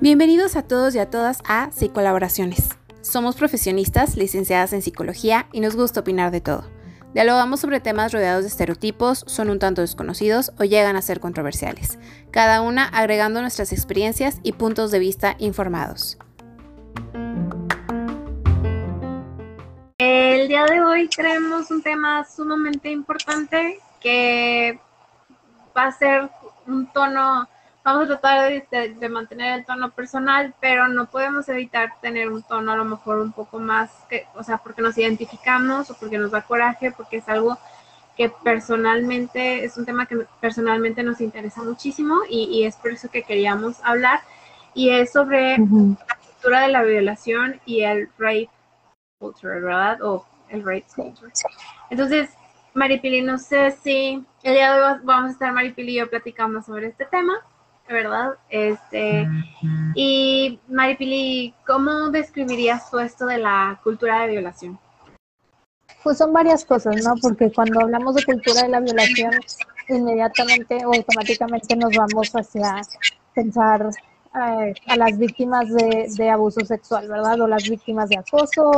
Bienvenidos a todos y a todas a Psicolaboraciones. Somos profesionistas licenciadas en psicología y nos gusta opinar de todo. Dialogamos sobre temas rodeados de estereotipos, son un tanto desconocidos o llegan a ser controversiales, cada una agregando nuestras experiencias y puntos de vista informados. El día de hoy traemos un tema sumamente importante que va a ser un tono vamos a tratar de, mantener el tono personal, pero no podemos evitar tener un tono a lo mejor un poco más, que, o sea, porque nos identificamos o porque nos da coraje, porque es algo que personalmente, es un tema que personalmente nos interesa muchísimo y, es por eso que queríamos hablar, y es sobre la cultura de la violación y el rape culture, ¿verdad? O el rape culture. Entonces, Maripili, no sé si el día de hoy vamos a estar Maripili y yo platicando sobre este tema. ¿verdad? Este, y Maripili, ¿cómo describirías tú esto de la cultura de violación? Pues son varias cosas, ¿no? Porque cuando hablamos de cultura de la violación, inmediatamente o automáticamente nos vamos hacia pensar eh, a las víctimas de, abuso sexual, ¿verdad? O las víctimas de acoso,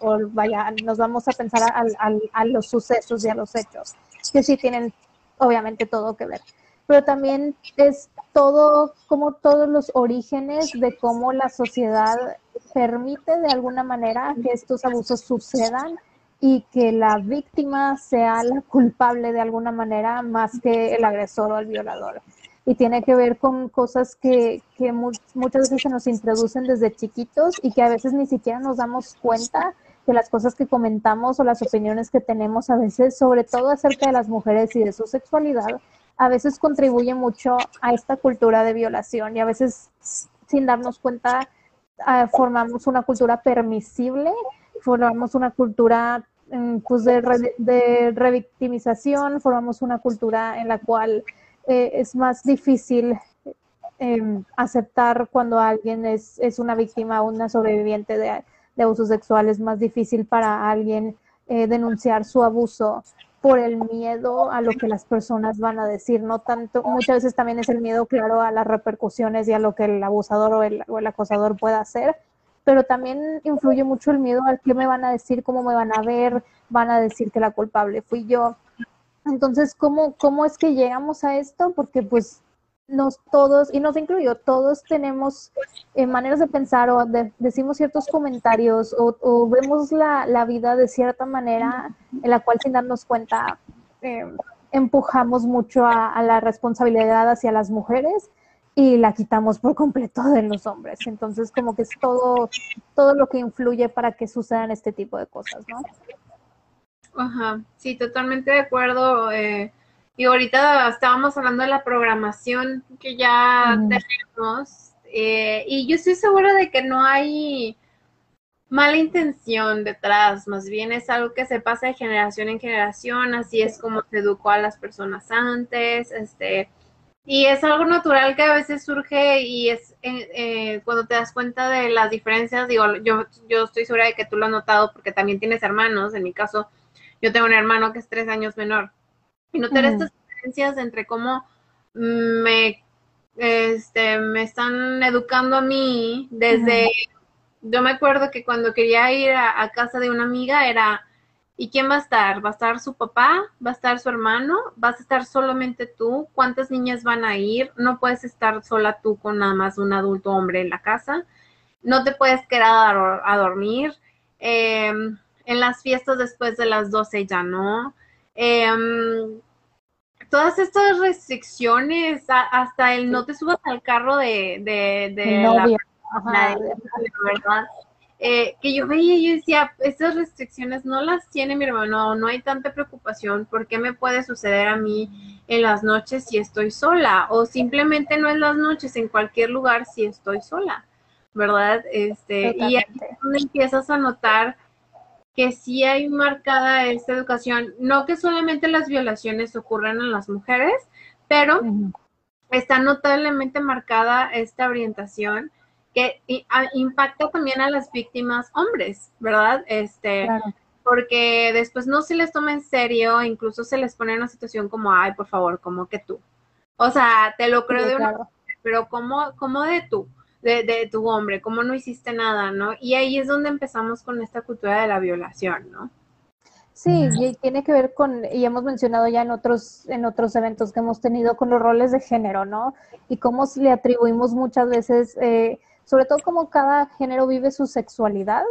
o, vaya, nos vamos a pensar a los sucesos y a los hechos, que sí tienen obviamente todo que ver pero también es todo, como todos los orígenes de cómo la sociedad permite de alguna manera que estos abusos sucedan y que la víctima sea la culpable de alguna manera más que el agresor o el violador. Y tiene que ver con cosas que, que muchas veces se nos introducen desde chiquitos y que a veces ni siquiera nos damos cuenta que las cosas que comentamos o las opiniones que tenemos a veces, sobre todo acerca de las mujeres y de su sexualidad, a veces contribuye mucho a esta cultura de violación y a veces sin darnos cuenta ah, formamos una cultura permisible, formamos una cultura mm, pues de, revictimización, formamos una cultura en la cual eh, es más difícil em, aceptar cuando alguien es, es una víctima o una sobreviviente de, de abusos sexuales, es más difícil para alguien eh, denunciar su abuso por el miedo a lo que las personas van a decir, no tanto, muchas veces también es el miedo, claro, a las repercusiones y a lo que el abusador o el, o el acosador pueda hacer, pero también influye mucho el miedo al qué me van a decir, cómo me van a ver, van a decir que la culpable fui yo. Entonces, ¿cómo, cómo es que llegamos a esto? Porque pues nos todos, y nos incluyo, todos tenemos eh, maneras de pensar o decimos ciertos comentarios o, vemos la, vida de cierta manera en la cual sin darnos cuenta eh, empujamos mucho a, la responsabilidad hacia las mujeres y la quitamos por completo de los hombres. Entonces, como que es todo, todo lo que influye para que sucedan este tipo de cosas, ¿no? Ajá, sí, totalmente de acuerdo. Eh, y ahorita estábamos hablando de la programación que ya tenemos. Eh, y yo estoy segura de que no hay mala intención detrás, más bien es algo que se pasa de generación en generación, así es como se educó a las personas antes, este, y es algo natural que a veces surge y es eh, eh, cuando te das cuenta de las diferencias, digo, yo, yo estoy segura de que tú lo has notado porque también tienes hermanos, en mi caso, yo tengo un hermano que es tres años menor, y notar estas diferencias entre cómo me, este, me están educando a mí desde, yo me acuerdo que cuando quería ir a, casa de una amiga era, ¿y quién va a estar? ¿Va a estar su papá? ¿Va a estar su hermano? ¿Vas a estar solamente tú? ¿Cuántas niñas van a ir? No puedes estar sola tú con nada más un adulto hombre en la casa. No te puedes quedar a, dormir. Em, en las fiestas después de las 12 ya no. Em, todas estas restricciones, hasta el no te subas al carro de, de, la, verdad. Eh, que yo veía y yo decía, estas restricciones no las tiene mi hermano, no hay tanta preocupación, ¿por qué me puede suceder a mí en las noches si estoy sola? O simplemente no en las noches, en cualquier lugar si estoy sola, ¿verdad? Este, y ahí es donde empiezas a notar que sí hay marcada esta educación, no que solamente las violaciones ocurran en las mujeres, pero está notablemente marcada esta orientación que impacta también a las víctimas hombres, ¿verdad? Este, porque después no se les toma en serio, incluso se les pone en una situación como, ay, por favor, como que tú. O sea, te lo creo de una pero como, como de tú, de, de tu hombre, como no hiciste nada, ¿no? Y ahí es donde empezamos con esta cultura de la violación, ¿no? Sí, y tiene que ver con, y hemos mencionado ya en otros, en otros eventos que hemos tenido con los roles de género, ¿no? Y cómo le atribuimos muchas veces, eh, sobre todo cómo cada género vive su sexualidad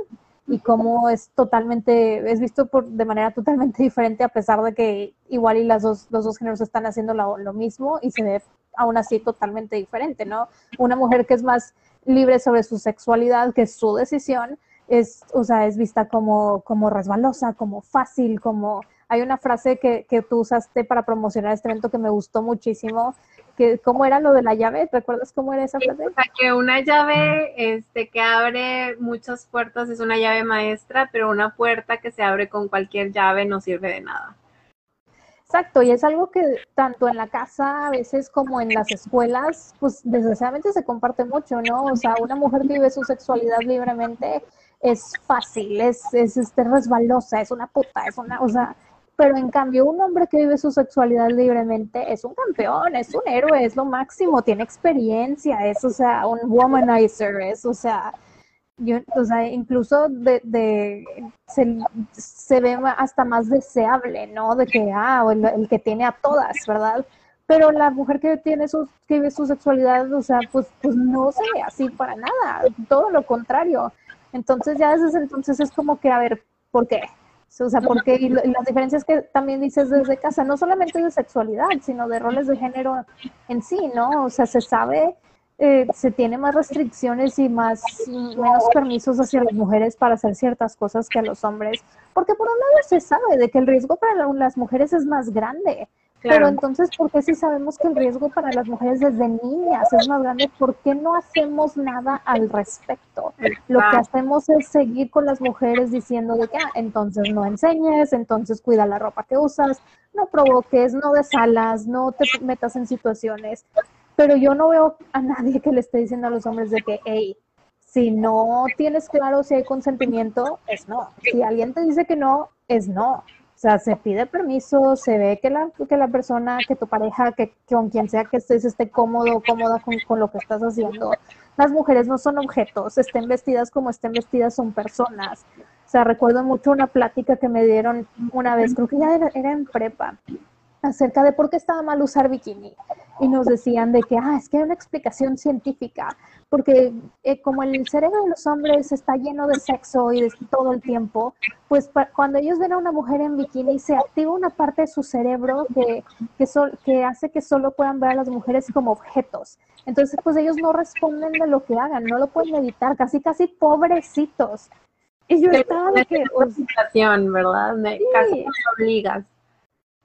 y cómo es totalmente, es visto por, de manera totalmente diferente a pesar de que igual y las dos, los dos géneros están haciendo lo, lo mismo y se ve aún así totalmente diferente, ¿no? Una mujer que es más libre sobre su sexualidad, que es su decisión, es, o sea, es vista como, como resbalosa, como fácil, como... Hay una frase que, que tú usaste para promocionar este evento que me gustó muchísimo, que cómo era lo de la llave, ¿recuerdas cómo era esa frase? O sea, que una llave este, que abre muchas puertas es una llave maestra, pero una puerta que se abre con cualquier llave no sirve de nada. Exacto, y es algo que tanto en la casa a veces como en las escuelas, pues desgraciadamente se comparte mucho, ¿no? O sea, una mujer vive su sexualidad libremente es fácil, es, es este, resbalosa, es una puta, es una, o sea, pero en cambio un hombre que vive su sexualidad libremente es un campeón, es un héroe, es lo máximo, tiene experiencia, es, o sea, un womanizer, es, o sea, yo, o sea, incluso de, de se, se, ve hasta más deseable, ¿no? De que, ah, el, el, que tiene a todas, ¿verdad? Pero la mujer que tiene su, que vive su sexualidad, o sea, pues, pues no se ve así para nada, todo lo contrario. Entonces ya desde entonces es como que, a ver, ¿por qué? O sea, porque y, las diferencias que también dices desde casa, no solamente de sexualidad, sino de roles de género en sí, ¿no? O sea, se sabe, eh, se tiene más restricciones y más menos permisos hacia las mujeres para hacer ciertas cosas que a los hombres, porque por un lado se sabe de que el riesgo para las mujeres es más grande, pero entonces, ¿por qué si sabemos que el riesgo para las mujeres desde niñas es más grande? ¿Por qué no hacemos nada al respecto? Lo que hacemos es seguir con las mujeres diciendo de que, ah, entonces no enseñes, entonces cuida la ropa que usas, no provoques, no desalas, no te metas en situaciones. Pero yo no veo a nadie que le esté diciendo a los hombres de que, hey, si no tienes claro si hay consentimiento, es no. Si alguien te dice que no, es no. O sea, se pide permiso, se ve que la, que la persona, que tu pareja, que, con quien sea que estés, esté cómodo, cómoda con, con, lo que estás haciendo. Las mujeres no son objetos, estén vestidas como estén vestidas, son personas. O sea, recuerdo mucho una plática que me dieron una vez, creo que ya era, era en prepa, acerca de por qué estaba mal usar bikini. Y nos decían de que, ah, es que hay una explicación científica, porque eh, como el cerebro de los hombres está lleno de sexo y de todo el tiempo, pues cuando ellos ven a una mujer en bikini se activa una parte de su cerebro que, que, que hace que solo puedan ver a las mujeres como objetos. Entonces, pues ellos no responden de lo que hagan, no lo pueden evitar, casi, casi pobrecitos. Y yo estaba de que... Una situación, ¿verdad? Casi obligas.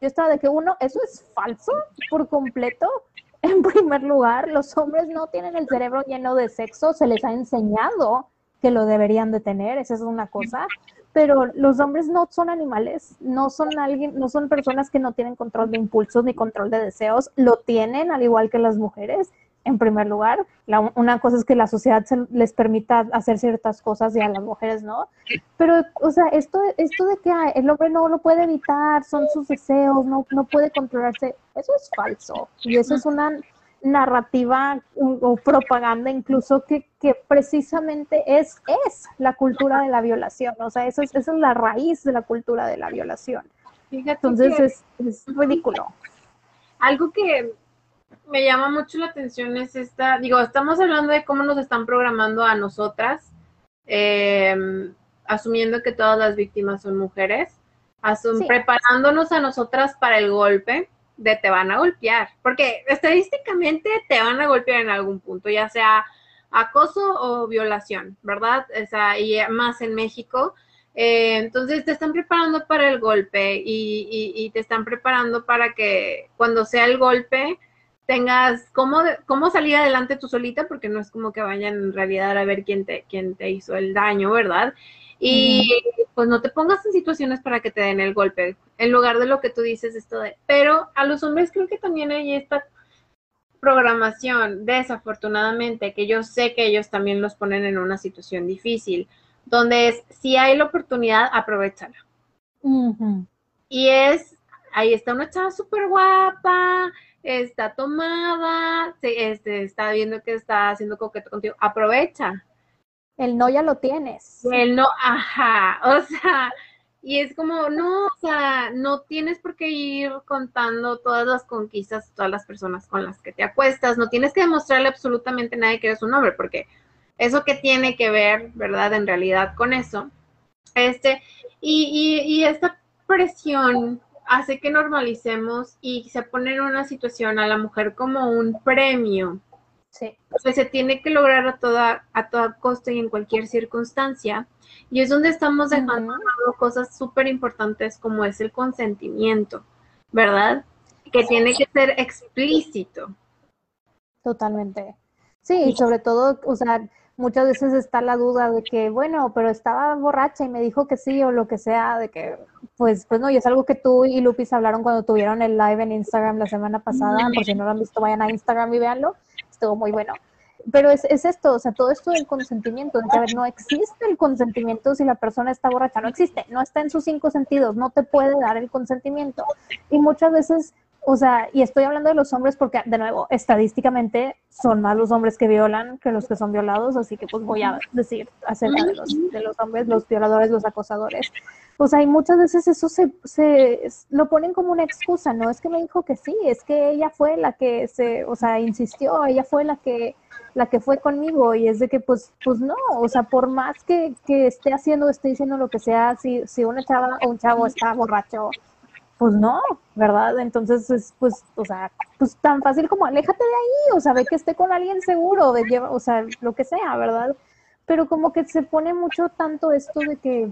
Yo estaba de que uno, eso es falso por completo. En primer lugar, los hombres no tienen el cerebro lleno de sexo, se les ha enseñado que lo deberían de tener, esa es una cosa, pero los hombres no son animales, no son alguien, no son personas que no tienen control de impulsos ni control de deseos, lo tienen al igual que las mujeres en primer lugar. una cosa es que la sociedad les permita hacer ciertas cosas y a las mujeres no. Pero, o sea, esto, esto de que el hombre no lo puede evitar, son sus deseos, no, no puede controlarse, eso es falso. Y eso es una narrativa o propaganda incluso que, que precisamente es, es la cultura de la violación. O sea, eso es, esa es la raíz de la cultura de la violación. Entonces es, es ridículo. Algo que me llama mucho la atención es esta, digo, estamos hablando de cómo nos están programando a nosotras, eh, asumiendo que todas las víctimas son mujeres, preparándonos a nosotras para el golpe de te van a golpear, porque estadísticamente te van a golpear en algún punto, ya sea acoso o violación, ¿verdad? O sea, y más en México. Eh, entonces te están preparando para el golpe y, y, te están preparando para que cuando sea el golpe, tengas cómo, cómo salir adelante tú solita, porque no es como que vayan en realidad a ver quién te, quién te hizo el daño, ¿verdad? Y pues no te pongas en situaciones para que te den el golpe, en lugar de lo que tú dices esto de, pero a los hombres creo que también hay esta programación, desafortunadamente, que yo sé que ellos también los ponen en una situación difícil, donde es, si hay la oportunidad, aprovechala. Y es, ahí está una chava súper guapa, está tomada, este, está viendo que está haciendo coqueto contigo, aprovecha. El no ya lo tienes. El no, ajá, o sea, y es como, no, o sea, no tienes por qué ir contando todas las conquistas, todas las personas con las que te acuestas, no tienes que demostrarle absolutamente a nadie que eres un hombre, porque eso que tiene que ver, ¿verdad? En realidad con eso. Este, y, y, y esta presión hace que normalicemos y se pone en una situación a la mujer como un premio. Sí. Que se tiene que lograr a toda, a toda costa y en cualquier circunstancia. Y es donde estamos dejando cosas súper importantes como es el consentimiento, ¿verdad? Que tiene que ser explícito. Totalmente. Sí, y sobre todo, o sea, muchas veces está la duda de que, bueno, pero estaba borracha y me dijo que sí o lo que sea, de que, pues, pues no, y es algo que tú y Lupis hablaron cuando tuvieron el live en Instagram la semana pasada, por si no lo han visto, vayan a Instagram y véanlo, estuvo muy bueno. Pero es, es esto, o sea, todo esto del consentimiento, de que, a ver, no existe el consentimiento si la persona está borracha, no existe, no está en sus cinco sentidos, no te puede dar el consentimiento. Y muchas veces o sea, y estoy hablando de los hombres porque, de nuevo, estadísticamente son más los hombres que violan que los que son violados, así que pues voy a decir acerca de los, de los hombres, los violadores, los acosadores. O sea, y muchas veces eso se, se lo ponen como una excusa, no es que me dijo que sí, es que ella fue la que se, o sea, insistió, ella fue la que la que fue conmigo y es de que pues pues no, o sea, por más que, que esté haciendo, esté diciendo lo que sea, si, si una chava o un chavo está borracho pues no, ¿verdad? Entonces, es, pues, o sea, pues tan fácil como aléjate de ahí, o sea, ve que esté con alguien seguro, de o sea, lo que sea, ¿verdad? Pero como que se pone mucho tanto esto de que,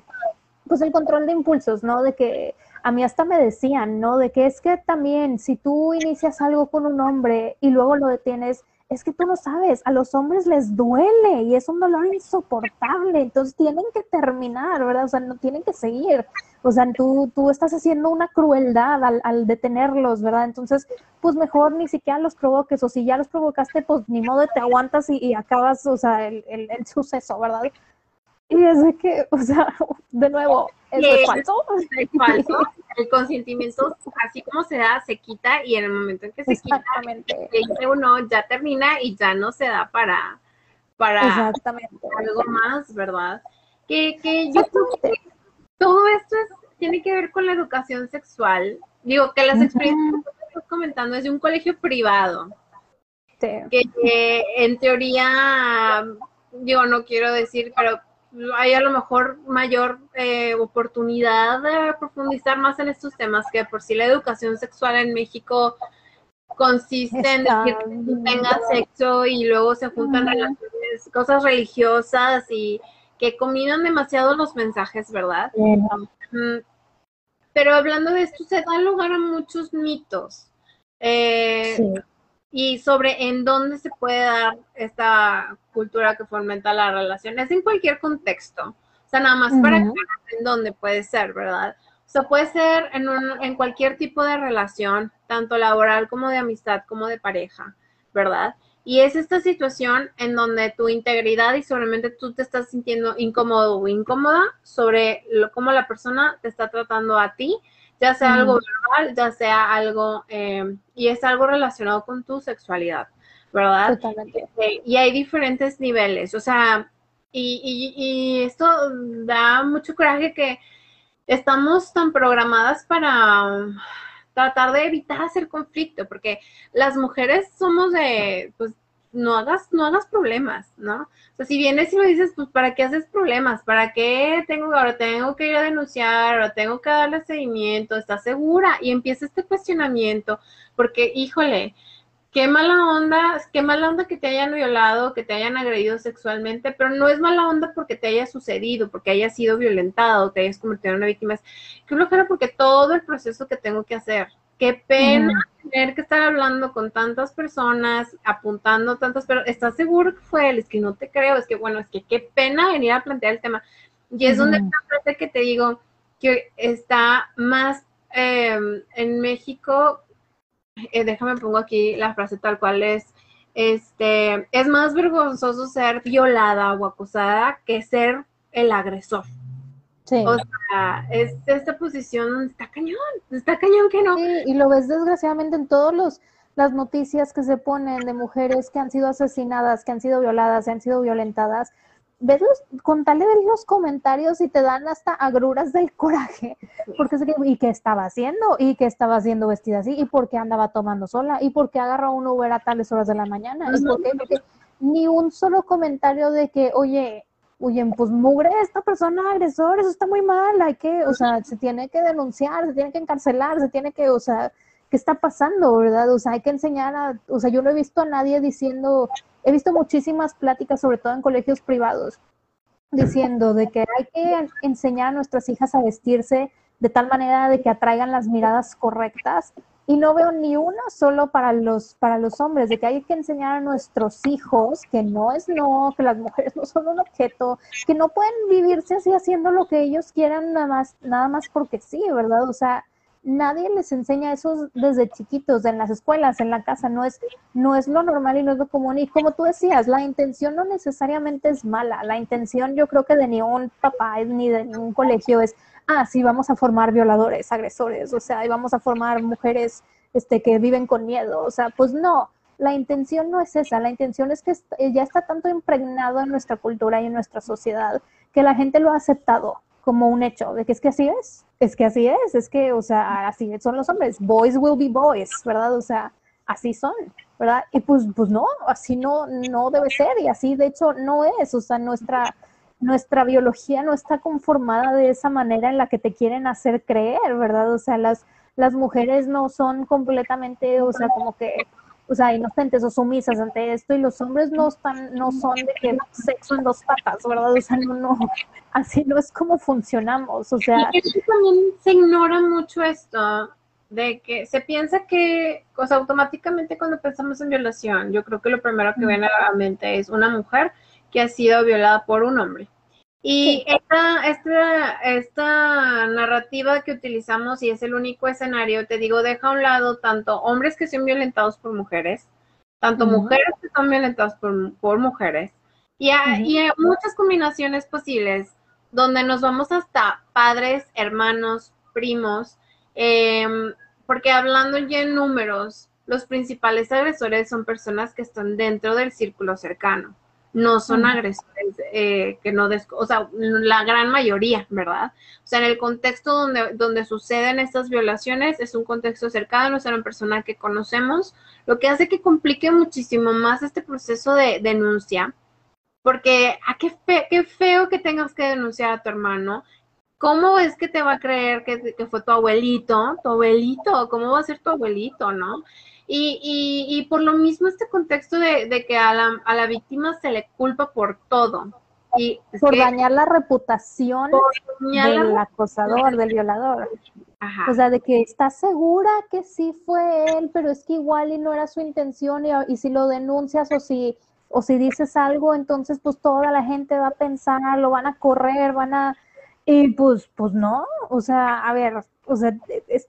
pues el control de impulsos, ¿no? De que a mí hasta me decían, ¿no? De que es que también si tú inicias algo con un hombre y luego lo detienes, es que tú no sabes, a los hombres les duele y es un dolor insoportable, entonces tienen que terminar, ¿verdad? O sea, no tienen que seguir. O sea, tú, tú estás haciendo una crueldad al, detenerlos, ¿verdad? Entonces, pues mejor ni siquiera los provoques, o si ya los provocaste, pues ni modo te aguantas y, acabas, o sea, el, el, el suceso, ¿verdad? Y es de que, o sea, de nuevo, es falso. Es falso. El consentimiento, así como se da, se quita y en el momento en que se quita, uno ya termina y ya no se da para, para algo más, ¿verdad? Que, que yo creo que todo esto tiene que ver con la educación sexual. Digo, que las experiencias que estás comentando es de un colegio privado. Que, que en teoría, yo no quiero decir, pero hay a lo mejor mayor eh, oportunidad de profundizar más en estos temas, que por si la educación sexual en México consiste en decir que tú tengas sexo y luego se juntan relaciones, cosas religiosas y que combinan demasiado los mensajes, ¿verdad? Pero hablando de esto, se da lugar a muchos mitos. Eh, y sobre en dónde se puede dar esta cultura que fomenta la relación. Es en cualquier contexto. O sea, nada más para que en dónde puede ser, ¿verdad? O sea, puede ser en, un, en cualquier tipo de relación, tanto laboral como de amistad, como de pareja, ¿verdad? Y es esta situación en donde tu integridad y solamente tú te estás sintiendo incómodo o incómoda sobre lo, cómo la persona te está tratando a ti ya sea algo verbal, ya sea algo, eh, y es algo relacionado con tu sexualidad, ¿verdad? Totalmente. Eh, y hay diferentes niveles, o sea, y, y, esto da mucho coraje que estamos tan programadas para tratar de evitar hacer conflicto, porque las mujeres somos de, pues, no hagas, no hagas problemas, ¿no? O sea, si vienes y lo dices, pues, ¿para qué haces problemas? ¿Para qué tengo, ahora tengo que ir a denunciar, ahora tengo que darle seguimiento? ¿Estás segura? Y empieza este cuestionamiento, porque, híjole, qué mala onda, qué mala onda que te hayan violado, que te hayan agredido sexualmente, pero no es mala onda porque te haya sucedido, porque hayas sido violentado, te hayas convertido en una víctima. Qué flojera porque todo el proceso que tengo que hacer, Qué pena tener que estar hablando con tantas personas, apuntando tantas, pero ¿estás seguro que fue él? Es que no te creo, es que bueno, es que qué pena venir a plantear el tema. Y es donde está frase que te digo que está más em, en México, eh, déjame pongo aquí la frase tal cual es, este, es más vergonzoso ser violada o acusada que ser el agresor. O sea, es esta posición está cañón, está cañón que no. Sí, y lo ves desgraciadamente en todos los las noticias que se ponen de mujeres que han sido asesinadas, que han sido violadas, que han sido violentadas, ves los, con tal de ver los comentarios y te dan hasta agruras del coraje, porque es que, ¿y qué estaba haciendo? ¿Y qué estaba haciendo vestida así? ¿Y por qué andaba tomando sola? ¿Y por qué agarró un Uber a tales horas de la mañana? ¿Y por qué? Porque ni un solo comentario de que, oye, oye, pues mugre esta persona agresor, eso está muy mal, hay que, o sea, se tiene que denunciar, se tiene que encarcelar, se tiene que, o sea, ¿qué está pasando, verdad? O sea, hay que enseñar a, o sea, yo no he visto a nadie diciendo, he visto muchísimas pláticas, sobre todo en colegios privados, diciendo de que hay que enseñar a nuestras hijas a vestirse de tal manera de que atraigan las miradas correctas y no veo ni uno solo para los, para los hombres, de que hay que enseñar a nuestros hijos que no es no, que las mujeres no son un objeto, que no pueden vivirse así haciendo lo que ellos quieran nada más, nada más porque sí, ¿verdad? O sea, nadie les enseña eso desde chiquitos, en las escuelas, en la casa, no es, no es lo normal y no es lo común. Y como tú decías, la intención no necesariamente es mala, la intención yo creo que de ni un papá ni de ningún colegio es ah, sí, vamos a formar violadores, agresores, o sea, y vamos a formar mujeres este, que viven con miedo, o sea, pues no, la intención no es esa, la intención es que ya está tanto impregnado en nuestra cultura y en nuestra sociedad que la gente lo ha aceptado como un hecho, de que es que así es, es que así es, es que, o sea, así son los hombres, boys will be boys, ¿verdad? O sea, así son, ¿verdad? Y pues, pues no, así no, no debe ser y así de hecho no es, o sea, nuestra nuestra biología no está conformada de esa manera en la que te quieren hacer creer, ¿verdad? O sea, las, las mujeres no son completamente, o sea, como que, o sea, inocentes o sumisas ante esto, y los hombres no están, no son de que sexo en dos patas, ¿verdad? O sea, no, no, así no es como funcionamos, o sea. Y también se ignora mucho esto, de que se piensa que, o sea, automáticamente cuando pensamos en violación, yo creo que lo primero que viene a la mente es una mujer que ha sido violada por un hombre. Y esta, esta, esta narrativa que utilizamos y es el único escenario, te digo, deja a un lado tanto hombres que son violentados por mujeres, tanto mujeres que son violentadas por, por mujeres, y hay, muchas combinaciones posibles donde nos vamos hasta padres, hermanos, primos, em, porque hablando ya en números, los principales agresores son personas que están dentro del círculo cercano no son agresores eh, que no, o sea, la gran mayoría, ¿verdad? O sea, en el contexto donde, donde suceden estas violaciones es un contexto cercano, es una persona que conocemos, lo que hace que complique muchísimo más este proceso de denuncia, porque a ah, qué, qué feo que tengas que denunciar a tu hermano, ¿cómo es que te va a creer que, que fue tu abuelito? Tu abuelito, ¿cómo va a ser tu abuelito, no? Y, y, y por lo mismo este contexto de, de que a la, a la, víctima se le culpa por todo. Y por dañar la reputación del acosador, del violador. O sea, de que está segura que sí fue él, pero es que igual y no era su intención y, y si lo denuncias o si o si dices algo, entonces pues toda la gente va a pensar, lo van a correr, van a y pues pues no, o sea, a ver, o sea,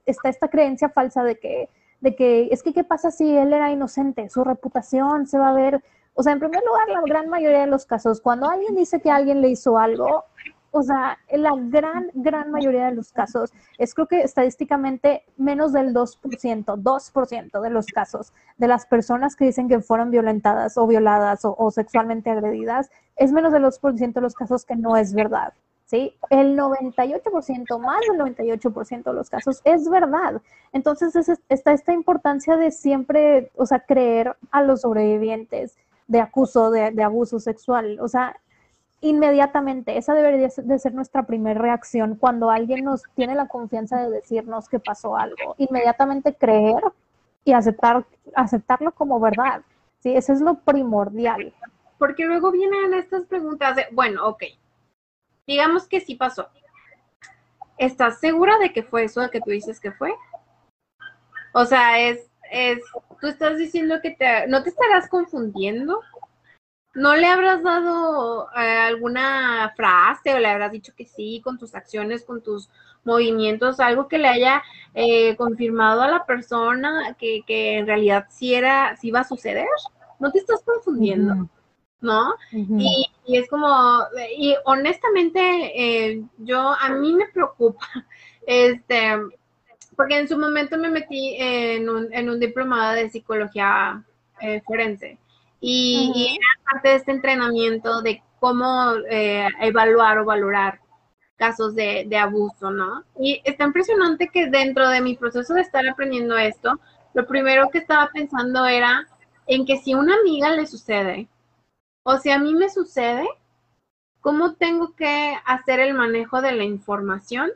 está esta creencia falsa de que de que es que qué pasa si él era inocente, su reputación se va a ver, o sea, en primer lugar, la gran mayoría de los casos, cuando alguien dice que alguien le hizo algo, o sea, en la gran, gran mayoría de los casos, es creo que estadísticamente menos del 2%, 2% de los casos de las personas que dicen que fueron violentadas o violadas o, o sexualmente agredidas, es menos del 2% de los casos que no es verdad. ¿Sí? El 98%, más del 98% de los casos es verdad. Entonces está esta importancia de siempre, o sea, creer a los sobrevivientes de acuso, de, abuso sexual. O sea, inmediatamente, esa debería de ser nuestra primera reacción cuando alguien nos tiene la confianza de decirnos que pasó algo. Inmediatamente creer y aceptar, aceptarlo como verdad. Sí, eso es lo primordial. Porque luego vienen estas preguntas de, bueno, ok, digamos que sí pasó. ¿Estás segura de que fue eso que tú dices que fue? O sea, es, es, tú estás diciendo que te, no te estarás confundiendo. ¿No le habrás dado eh, alguna frase o le habrás dicho que sí con tus acciones, con tus movimientos, algo que le haya eh, confirmado a la persona que, que, en realidad sí era, sí iba a suceder? ¿No te estás confundiendo? ¿No? y, es como, y honestamente, eh, yo, a mí me preocupa, este, porque en su momento me metí en un, en un diplomado de psicología eh, forense y, era parte de este entrenamiento de cómo eh, evaluar o valorar casos de, de, abuso, ¿no? Y está impresionante que dentro de mi proceso de estar aprendiendo esto, lo primero que estaba pensando era en que si una amiga le sucede, o si a mí me sucede, ¿cómo tengo que hacer el manejo de la información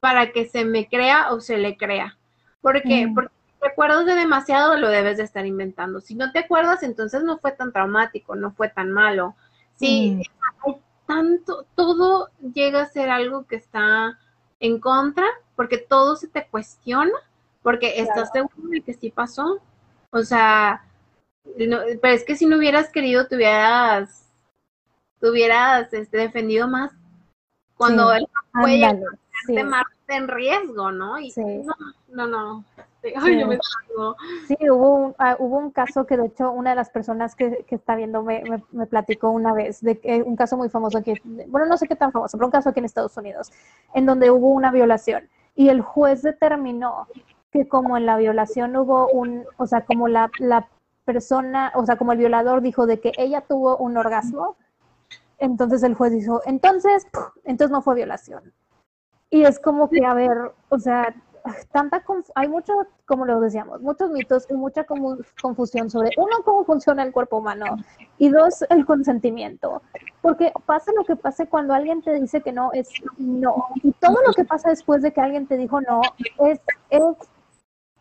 para que se me crea o se le crea? ¿Por qué? Mm. Porque si te acuerdas de demasiado, lo debes de estar inventando. Si no te acuerdas, entonces no fue tan traumático, no fue tan malo. Si mm. hay tanto, todo llega a ser algo que está en contra, porque todo se te cuestiona, porque estás seguro de que sí pasó. O sea, pero es que si no hubieras querido, te hubieras, te hubieras este, defendido más cuando él fue sí. en riesgo, ¿no? Y no, no, no. Ay, yo me sí, hubo un, ah, hubo un caso que de hecho una de las personas que, que está viendo me, me, platicó una vez de que, un caso muy famoso que, bueno, no sé qué tan famoso, pero un caso aquí en Estados Unidos, en donde hubo una violación y el juez determinó que como en la violación hubo un, o sea, como la, la persona, o sea, como el violador dijo de que ella tuvo un orgasmo, entonces el juez dijo, entonces, entonces no fue violación. Y es como que, a ver, o sea, tanta hay mucho, como lo decíamos, muchos mitos y mucha confusión sobre, uno, cómo funciona el cuerpo humano y dos, el consentimiento. Porque pasa lo que pase cuando alguien te dice que no, es no. Y todo lo que pasa después de que alguien te dijo no, es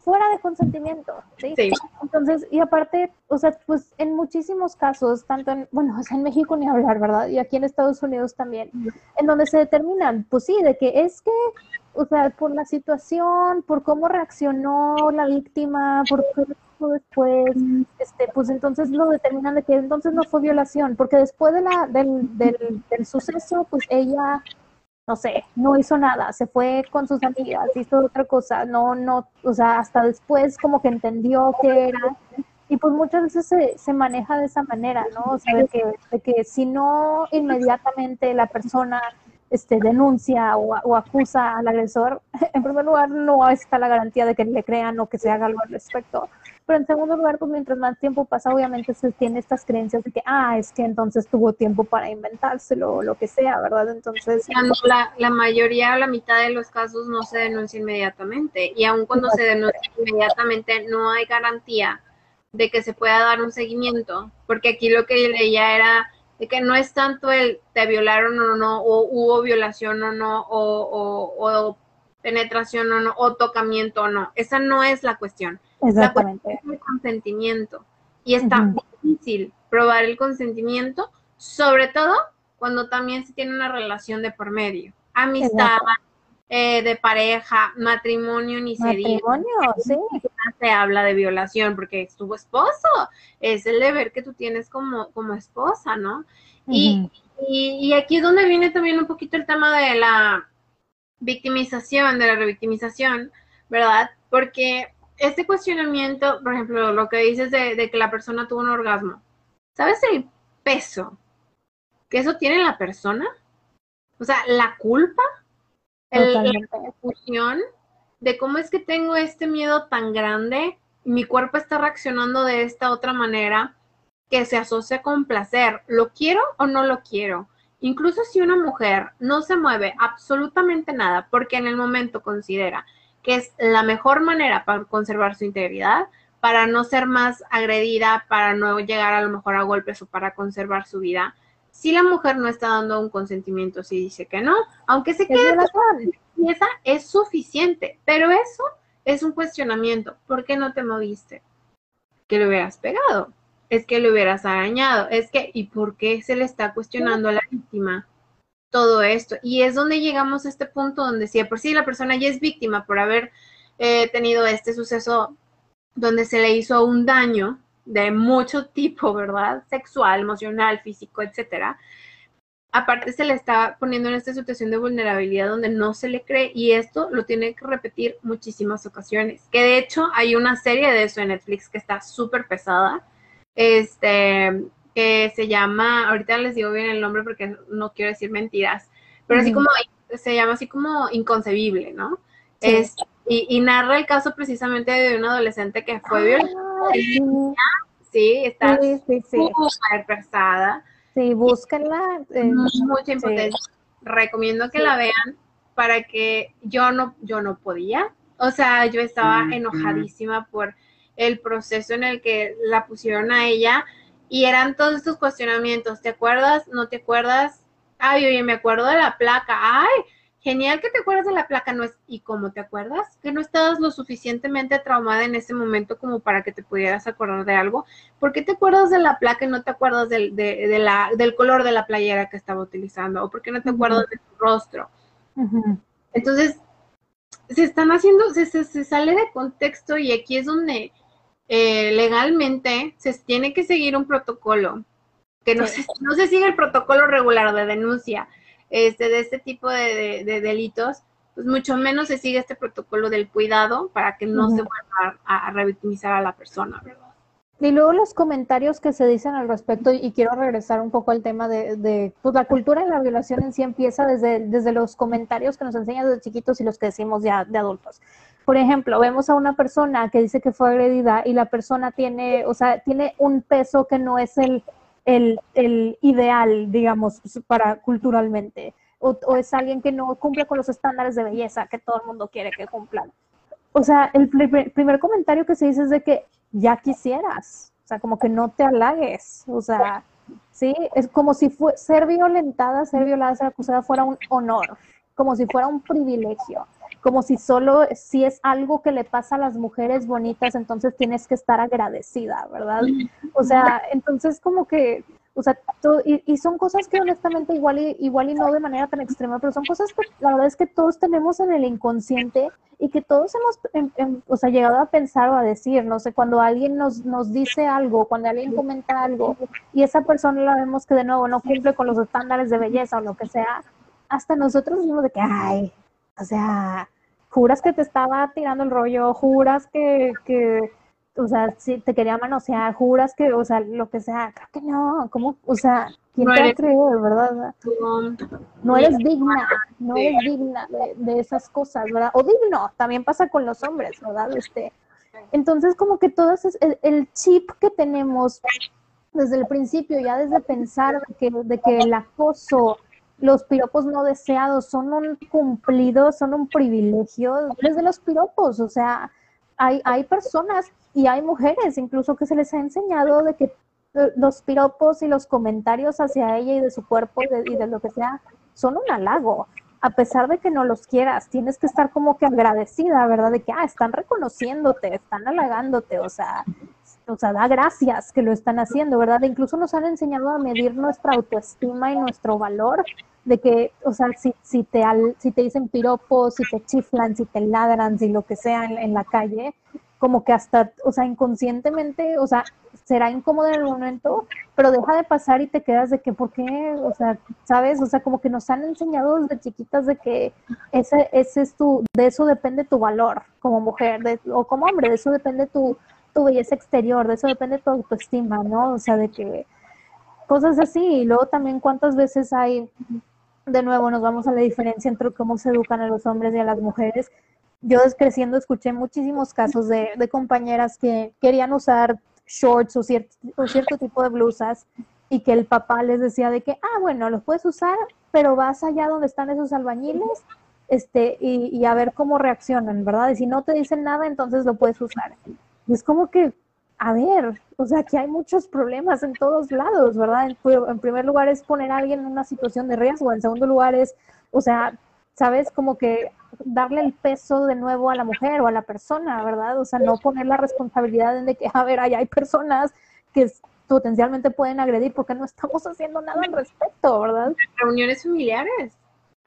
fuera de consentimiento, ¿sí? Entonces, y aparte, o sea, pues en muchísimos casos, tanto en, bueno, o sea, en México ni hablar, ¿verdad? Y aquí en Estados Unidos también, en donde se determinan, pues sí, de que es que, o sea, por la situación, por cómo reaccionó la víctima, por qué después, este, pues entonces lo determinan de que entonces no fue violación, porque después de la, del, del, del suceso, pues ella no sé, no hizo nada, se fue con sus amigas, hizo otra cosa, no, no, o sea, hasta después como que entendió qué era. Y pues muchas veces se, se maneja de esa manera, ¿no? O sea, de que, de que si no inmediatamente la persona este, denuncia o, o, acusa al agresor, en primer lugar no está la garantía de que le crean o que se haga algo al respecto. Pero en segundo lugar, pues mientras más tiempo pasa, obviamente se tiene estas creencias de que, ah, es que entonces tuvo tiempo para inventárselo o lo que sea, ¿verdad? Entonces... La, la mayoría o la mitad de los casos no se denuncia inmediatamente y aun cuando se denuncia inmediatamente no hay garantía de que se pueda dar un seguimiento, porque aquí lo que leía era de que no es tanto el te violaron o no, o hubo violación o no, o, o penetración o no, o tocamiento o no. Esa no es la cuestión. Exactamente. el consentimiento. Y está difícil probar el consentimiento, sobre todo cuando también se tiene una relación de por medio. Amistad, eh, de pareja, matrimonio, ni se Matrimonio, sí. Se habla de violación porque es tu esposo, es el deber que tú tienes como, como esposa, ¿no? y, y aquí es donde viene también un poquito el tema de la victimización, de la revictimización, ¿verdad? Porque este cuestionamiento, por ejemplo, lo que dices de, que la persona tuvo un orgasmo, ¿sabes el peso que eso tiene la persona? O sea, la culpa, la confusión de cómo es que tengo este miedo tan grande, mi cuerpo está reaccionando de esta otra manera que se asocia con placer. ¿Lo quiero o no lo quiero? Incluso si una mujer no se mueve absolutamente nada porque en el momento considera que es la mejor manera para conservar su integridad, para no ser más agredida, para no llegar a lo mejor a golpes o para conservar su vida. Si la mujer no está dando un consentimiento, si dice que no, aunque se quede y esa es suficiente, pero eso es un cuestionamiento. ¿Por qué no te moviste? Que le hubieras pegado, es que le hubieras arañado, es que, ¿y por qué se le está cuestionando a la víctima? Todo esto. Y es donde llegamos a este punto donde si por sí la persona ya es víctima por haber eh, tenido este suceso donde se le hizo un daño de mucho tipo, ¿verdad? Sexual, emocional, físico, etcétera. Aparte se le está poniendo en esta situación de vulnerabilidad donde no se le cree y esto lo tiene que repetir muchísimas ocasiones. Que de hecho hay una serie de eso en Netflix que está súper pesada. Este, que se llama, ahorita les digo bien el nombre porque no quiero decir mentiras, pero así como se llama así como inconcebible, ¿no? Es, y, narra el caso precisamente de una adolescente que fue violada. Sí, está sí, súper pesada. Sí, búsquenla. Eh, mucha impotencia. Recomiendo que la vean para que yo no, yo no podía. O sea, yo estaba enojadísima por el proceso en el que la pusieron a ella y eran todos estos cuestionamientos. ¿Te acuerdas? ¿No te acuerdas? Ay, oye, me acuerdo de la placa. Ay, genial que te acuerdas de la placa, ¿no es? ¿Y cómo te acuerdas? Que no estabas lo suficientemente traumada en ese momento como para que te pudieras acordar de algo. ¿Por qué te acuerdas de la placa y no te acuerdas del, de, la, del color de la playera que estaba utilizando? ¿O por qué no te acuerdas de tu rostro? Entonces, se están haciendo, se, se, sale de contexto y aquí es donde eh, legalmente se tiene que seguir un protocolo, que no, se, no se sigue el protocolo regular de denuncia este, de este tipo de, delitos, pues mucho menos se sigue este protocolo del cuidado para que no se vuelva a, revictimizar a la persona, ¿verdad? Y luego los comentarios que se dicen al respecto, y quiero regresar un poco al tema de, pues la cultura de la violación en sí empieza desde, desde los comentarios que nos enseñan desde chiquitos y los que decimos ya de adultos. Por ejemplo, vemos a una persona que dice que fue agredida y la persona tiene, o sea, tiene un peso que no es el, el, el ideal, digamos, para culturalmente. O, es alguien que no cumple con los estándares de belleza que todo el mundo quiere que cumplan. O sea, el primer, comentario que se dice es de que ya quisieras, o sea, como que no te halagues, o sea, sí, es como si fue, ser violentada, ser violada, ser acusada fuera un honor, como si fuera un privilegio como si solo si es algo que le pasa a las mujeres bonitas, entonces tienes que estar agradecida, ¿verdad? O sea, entonces como que, o sea, y, son cosas que honestamente igual y, igual y no de manera tan extrema, pero son cosas que la verdad es que todos tenemos en el inconsciente y que todos hemos, em, em, o sea, llegado a pensar o a decir, no sé, cuando alguien nos, nos dice algo, cuando alguien comenta algo y esa persona la vemos que de nuevo no cumple con los estándares de belleza o lo que sea, hasta nosotros decimos de que, ay, o sea, juras que te estaba tirando el rollo, juras que, que o sea, si te quería manosear, juras que, o sea, lo que sea, creo que no, ¿cómo? O sea, ¿quién te va a creer, verdad? No eres digna, no eres digna de, esas cosas, ¿verdad? O digno, también pasa con los hombres, ¿verdad? Este, entonces, como que todo es el, el chip que tenemos desde el principio, ya desde pensar que, de que el acoso, los piropos no deseados son un cumplido, son un privilegio desde los piropos. O sea, hay, hay personas y hay mujeres incluso que se les ha enseñado de que eh, los piropos y los comentarios hacia ella y de su cuerpo y de, y de lo que sea son un halago. A pesar de que no los quieras, tienes que estar como que agradecida, ¿verdad? De que, ah, están reconociéndote, están halagándote, o sea, o sea, da gracias que lo están haciendo, ¿verdad? incluso nos han enseñado a medir nuestra autoestima y nuestro valor de que, o sea, si, si, te, si te dicen piropos, si te chiflan, si te ladran, si lo que sea en, la calle, como que hasta, o sea, inconscientemente, o sea, será incómodo en el momento, pero deja de pasar y te quedas de que, ¿por qué? O sea, ¿sabes? O sea, como que nos han enseñado desde chiquitas de que ese, ese es tu, de eso depende tu valor como mujer de, o como hombre, de eso depende tu, tu belleza exterior, de eso depende tu autoestima, ¿no? O sea, de que cosas así. Y luego también cuántas veces hay de nuevo nos vamos a la diferencia entre cómo se educan a los hombres y a las mujeres. Yo creciendo escuché muchísimos casos de, compañeras que querían usar shorts o cierto, tipo de blusas y que el papá les decía de que, ah, bueno, los puedes usar, pero vas allá donde están esos albañiles este, y, y a ver cómo reaccionan, ¿verdad? Y si no te dicen nada, entonces lo puedes usar. Y es como que, a ver, o sea, que hay muchos problemas en todos lados, ¿verdad? En, primer lugar es poner a alguien en una situación de riesgo, en segundo lugar es, o sea, ¿sabes? Como que darle el peso de nuevo a la mujer o a la persona, ¿verdad? O sea, no poner la responsabilidad en de que, a ver, ahí hay personas que potencialmente pueden agredir porque no estamos haciendo nada al respecto, ¿verdad? Reuniones familiares.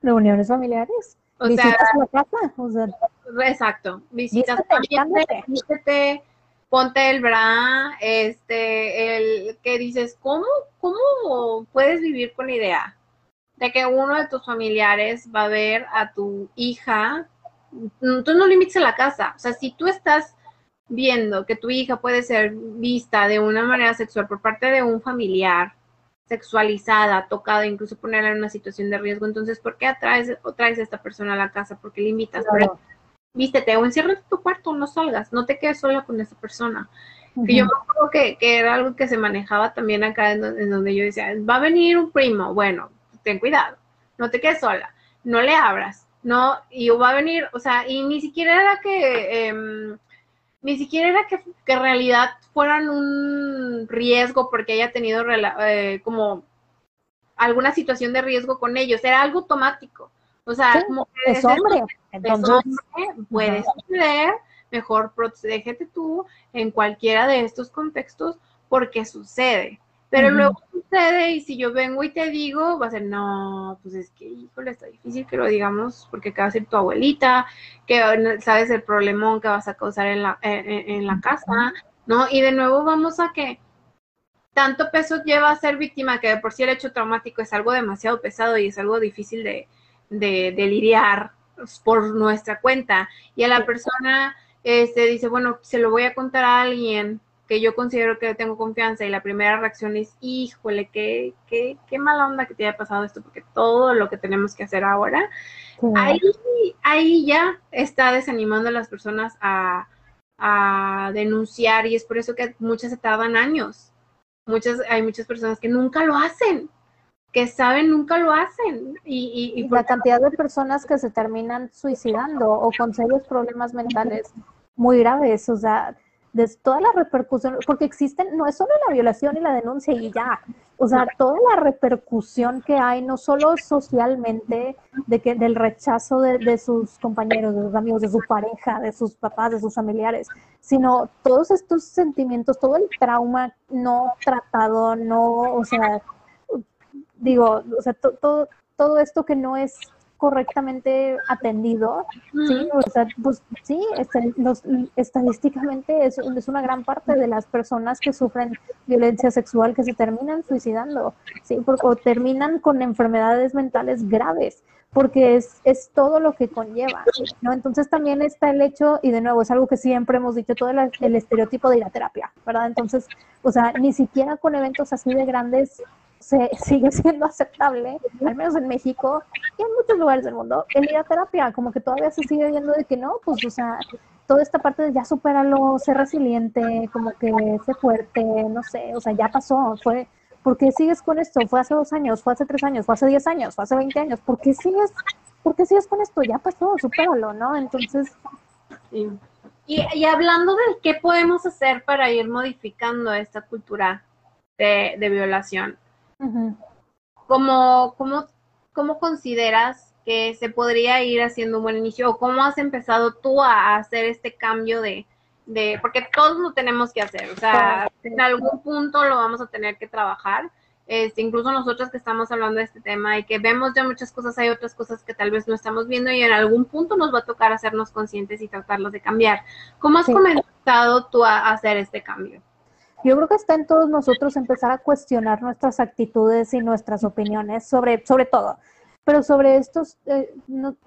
Reuniones familiares. O visitas sea, a la casa. O sea, exacto. Visitas vístete, ponte el bra, este, el que dices, ¿cómo, cómo puedes vivir con la idea de que uno de tus familiares va a ver a tu hija? Tú no limites a la casa. O sea, si tú estás viendo que tu hija puede ser vista de una manera sexual por parte de un familiar, sexualizada, tocada, incluso ponerla en una situación de riesgo, entonces, ¿por qué atraes o traes a esta persona a la casa? ¿Por qué le invitas? Vístete o encierra tu cuarto, no salgas, no te quedes sola con esa persona. Que yo me acuerdo que, era algo que se manejaba también acá en, donde yo decía, va a venir un primo, bueno, ten cuidado, no te quedes sola, no le abras, no, y va a venir, o sea, y ni siquiera era que, em, ni siquiera era que, en realidad fueran un riesgo porque haya tenido eh, como alguna situación de riesgo con ellos, era algo automático. O sea, como es hombre, entonces puede suceder, mejor protégete tú en cualquiera de estos contextos porque sucede. Pero luego sucede y si yo vengo y te digo, va a ser, no, pues es que, híjole, está difícil que lo digamos porque acaba a ser tu abuelita, que sabes el problemón que vas a causar en la, en la casa, ¿no? Y de nuevo vamos a que tanto peso lleva a ser víctima que de por sí el hecho traumático es algo demasiado pesado y es algo difícil de, de, lidiar por nuestra cuenta. Y a la persona este, dice, bueno, se lo voy a contar a alguien que yo considero que tengo confianza y la primera reacción es, híjole, qué, qué, qué mala onda que te haya pasado esto, porque todo lo que tenemos que hacer ahora, ahí, ahí ya está desanimando a las personas a, a denunciar y es por eso que muchas se tardan años. Muchas, hay muchas personas que nunca lo hacen que saben nunca lo hacen. Y, y, la cantidad de personas que se terminan suicidando o con serios problemas mentales muy graves, o sea, de todas las repercusiones, porque existen, no es solo la violación y la denuncia y ya, o sea, toda la repercusión que hay, no solo socialmente, de que, del rechazo de, de sus compañeros, de sus amigos, de su pareja, de sus papás, de sus familiares, sino todos estos sentimientos, todo el trauma no tratado, no, o sea, digo, o sea, todo, todo esto que no es correctamente atendido, sí, o sea, pues sí, este, estadísticamente es, es, una gran parte de las personas que sufren violencia sexual que se terminan suicidando, sí, o terminan con enfermedades mentales graves, porque es, es todo lo que conlleva, ¿no? Entonces también está el hecho, y de nuevo es algo que siempre hemos dicho, todo el, el estereotipo de ir a terapia, ¿verdad? Entonces, o sea, ni siquiera con eventos así de grandes se sigue siendo aceptable, al menos en México y en muchos lugares del mundo, el ir a terapia, como que todavía se sigue viendo de que no, pues, o sea, toda esta parte de ya superarlo, ser resiliente, como que ser fuerte, no sé, o sea, ya pasó, fue, ¿por qué sigues con esto? Fue hace dos años, fue hace tres años, fue hace diez años, fue hace veinte años, ¿por qué sigues, por qué sigues con esto? Ya pasó, supéralo, ¿no? Entonces... Y, y, hablando de qué podemos hacer para ir modificando esta cultura de, de violación, ¿Cómo, cómo, consideras que se podría ir haciendo un buen inicio? ¿O cómo has empezado tú a hacer este cambio de, de porque todos lo tenemos que hacer, o sea, en algún punto lo vamos a tener que trabajar. Este, incluso nosotros que estamos hablando de este tema y que vemos ya muchas cosas, hay otras cosas que tal vez no estamos viendo y en algún punto nos va a tocar hacernos conscientes y tratarlos de cambiar. ¿Cómo has comenzado tú a hacer este cambio? Yo creo que está en todos nosotros empezar a cuestionar nuestras actitudes y nuestras opiniones sobre, sobre todo. Pero sobre estos, eh,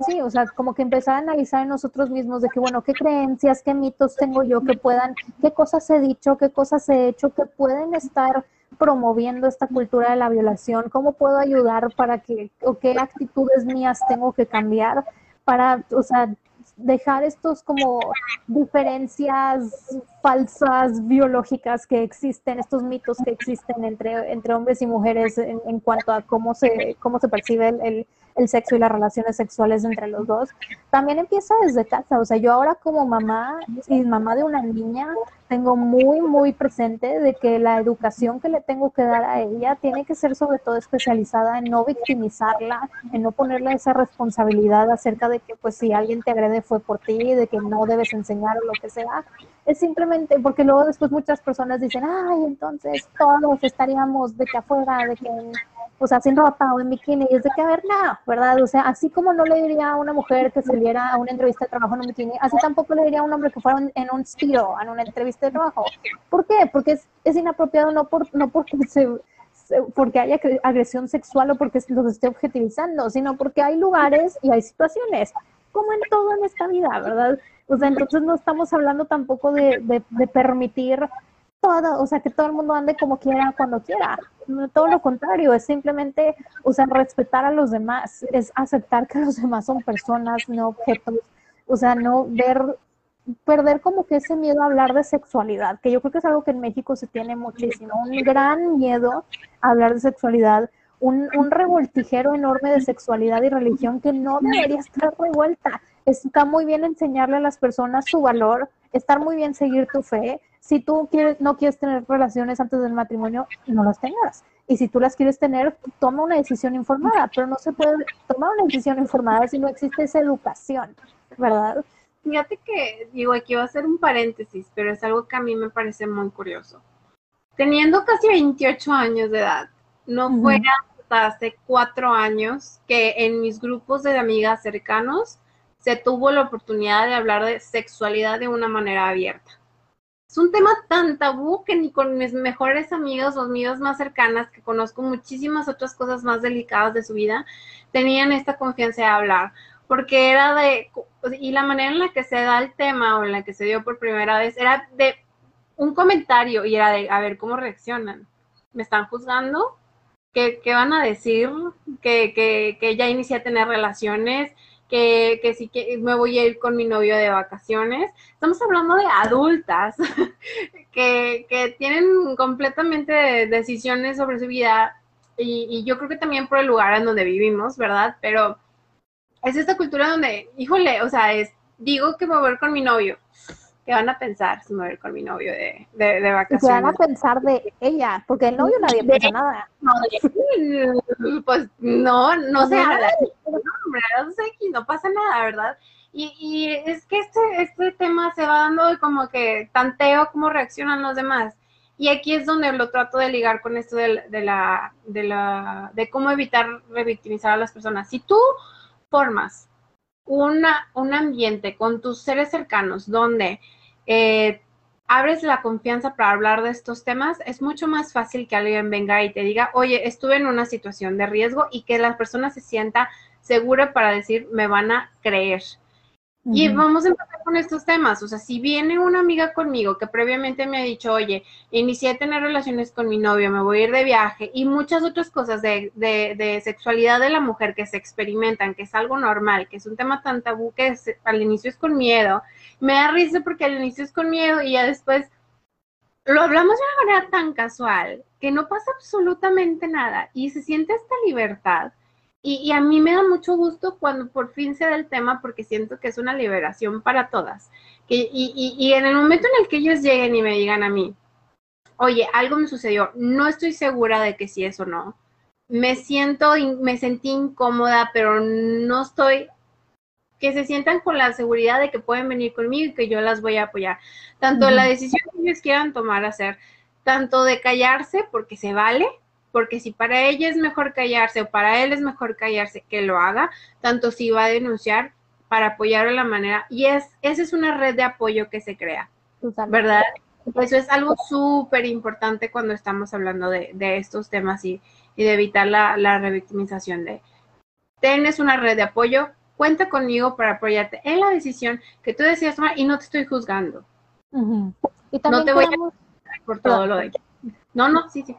sí, o sea, como que empezar a analizar en nosotros mismos de que, bueno, qué creencias, qué mitos tengo yo que puedan, qué cosas he dicho, qué cosas he hecho que pueden estar promoviendo esta cultura de la violación, cómo puedo ayudar para que, o qué actitudes mías tengo que cambiar para, o sea, dejar estos como diferencias falsas biológicas que existen, estos mitos que existen entre, entre hombres y mujeres en, en cuanto a cómo se, cómo se percibe el, el sexo y las relaciones sexuales entre los dos, también empieza desde casa. O sea, yo ahora como mamá y mamá de una niña, tengo muy, muy presente de que la educación que le tengo que dar a ella tiene que ser sobre todo especializada en no victimizarla, en no ponerle esa responsabilidad acerca de que pues si alguien te agrede fue por ti, de que no debes enseñar o lo que sea. Es simplemente porque luego después muchas personas dicen, ay, entonces todos estaríamos de que afuera, de que o sea, sin ropa o en bikini, y es de que, a ver, nada, ¿verdad? O sea, así como no le diría a una mujer que saliera a una entrevista de trabajo en un bikini, así tampoco le diría a un hombre que fuera en un tiro, en una entrevista de trabajo. ¿Por qué? Porque es, es inapropiado no, por, no porque se, porque haya agresión sexual o porque los esté objetivizando, sino porque hay lugares y hay situaciones como en todo en esta vida, ¿verdad? O sea, entonces no estamos hablando tampoco de, de, permitir todo, o sea, que todo el mundo ande como quiera, cuando quiera. Todo lo contrario, es simplemente, o sea, respetar a los demás, es aceptar que los demás son personas, no objetos, o sea, no ver, perder como que ese miedo a hablar de sexualidad, que yo creo que es algo que en México se tiene muchísimo, un gran miedo a hablar de sexualidad, un, un revoltijero enorme de sexualidad y religión que no debería estar revuelta. Está muy bien enseñarle a las personas su valor, estar muy bien seguir tu fe, si tú quieres, no quieres tener relaciones antes del matrimonio, no las tengas. Y si tú las quieres tener, toma una decisión informada, pero no se puede tomar una decisión informada si no existe esa educación, ¿verdad? Fíjate que, digo, aquí va a ser un paréntesis, pero es algo que a mí me parece muy curioso. Teniendo casi 28 años de edad, no fue hasta hace cuatro años que en mis grupos de amigas cercanos se tuvo la oportunidad de hablar de sexualidad de una manera abierta es un tema tan tabú que ni con mis mejores amigos o amigas más cercanas, que conozco muchísimas otras cosas más delicadas de su vida, tenían esta confianza de hablar. Porque era de, y la manera en la que se da el tema o en la que se dio por primera vez era de un comentario y era de, a ver, ¿cómo reaccionan? ¿Me están juzgando? ¿Qué, qué van a decir? ¿Que, que, que ya inicié a tener relaciones? que, que sí que me voy a ir con mi novio de vacaciones. Estamos hablando de adultas que, que tienen completamente decisiones sobre su vida y, y, yo creo que también por el lugar en donde vivimos, ¿verdad? Pero es esta cultura donde, híjole, o sea, es, digo que me voy a ir con mi novio. ¿Qué van a pensar si me voy con mi novio de, de, de vacaciones? ¿Qué van a pensar de ella? Porque el novio nadie piensa nada. No, pues no, no se habla. No, sé, no pasa nada, ¿verdad? Y, y es que este, este tema se va dando como que tanteo cómo reaccionan los demás. Y aquí es donde lo trato de ligar con esto de, de, la, de, la, de cómo evitar revictimizar a las personas. Si tú formas una, un ambiente con tus seres cercanos donde eh, abres la confianza para hablar de estos temas, es mucho más fácil que alguien venga y te diga, oye, estuve en una situación de riesgo y que la persona se sienta segura para decir, me van a creer. Y vamos a empezar con estos temas. O sea, si viene una amiga conmigo que previamente me ha dicho, oye, inicié a tener relaciones con mi novio, me voy a ir de viaje y muchas otras cosas de, de, de sexualidad de la mujer que se experimentan, que es algo normal, que es un tema tan tabú que al inicio es con miedo. Me da risa porque al inicio es con miedo y ya después lo hablamos de una manera tan casual que no pasa absolutamente nada y se siente esta libertad y, a mí me da mucho gusto cuando por fin se da el tema porque siento que es una liberación para todas. y, y, y en el momento en el que ellos lleguen y me digan a mí, oye, algo me sucedió, no estoy segura de que sí es o no. Me siento, me sentí incómoda, pero no estoy, que se sientan con la seguridad de que pueden venir conmigo y que yo las voy a apoyar. Tanto la decisión que ellos quieran tomar, hacer, tanto de callarse, porque se vale, porque si para ella es mejor callarse o para él es mejor callarse, que lo haga, tanto si va a denunciar para apoyar de la manera, y es, esa es una red de apoyo que se crea, ¿verdad? Eso es algo súper importante cuando estamos hablando de, estos temas y, de evitar la, la revictimización de, tienes una red de apoyo, cuenta conmigo para apoyarte en la decisión que tú decidas tomar y no te estoy juzgando. y también no te voy a por todo lo de No, no, sí, sí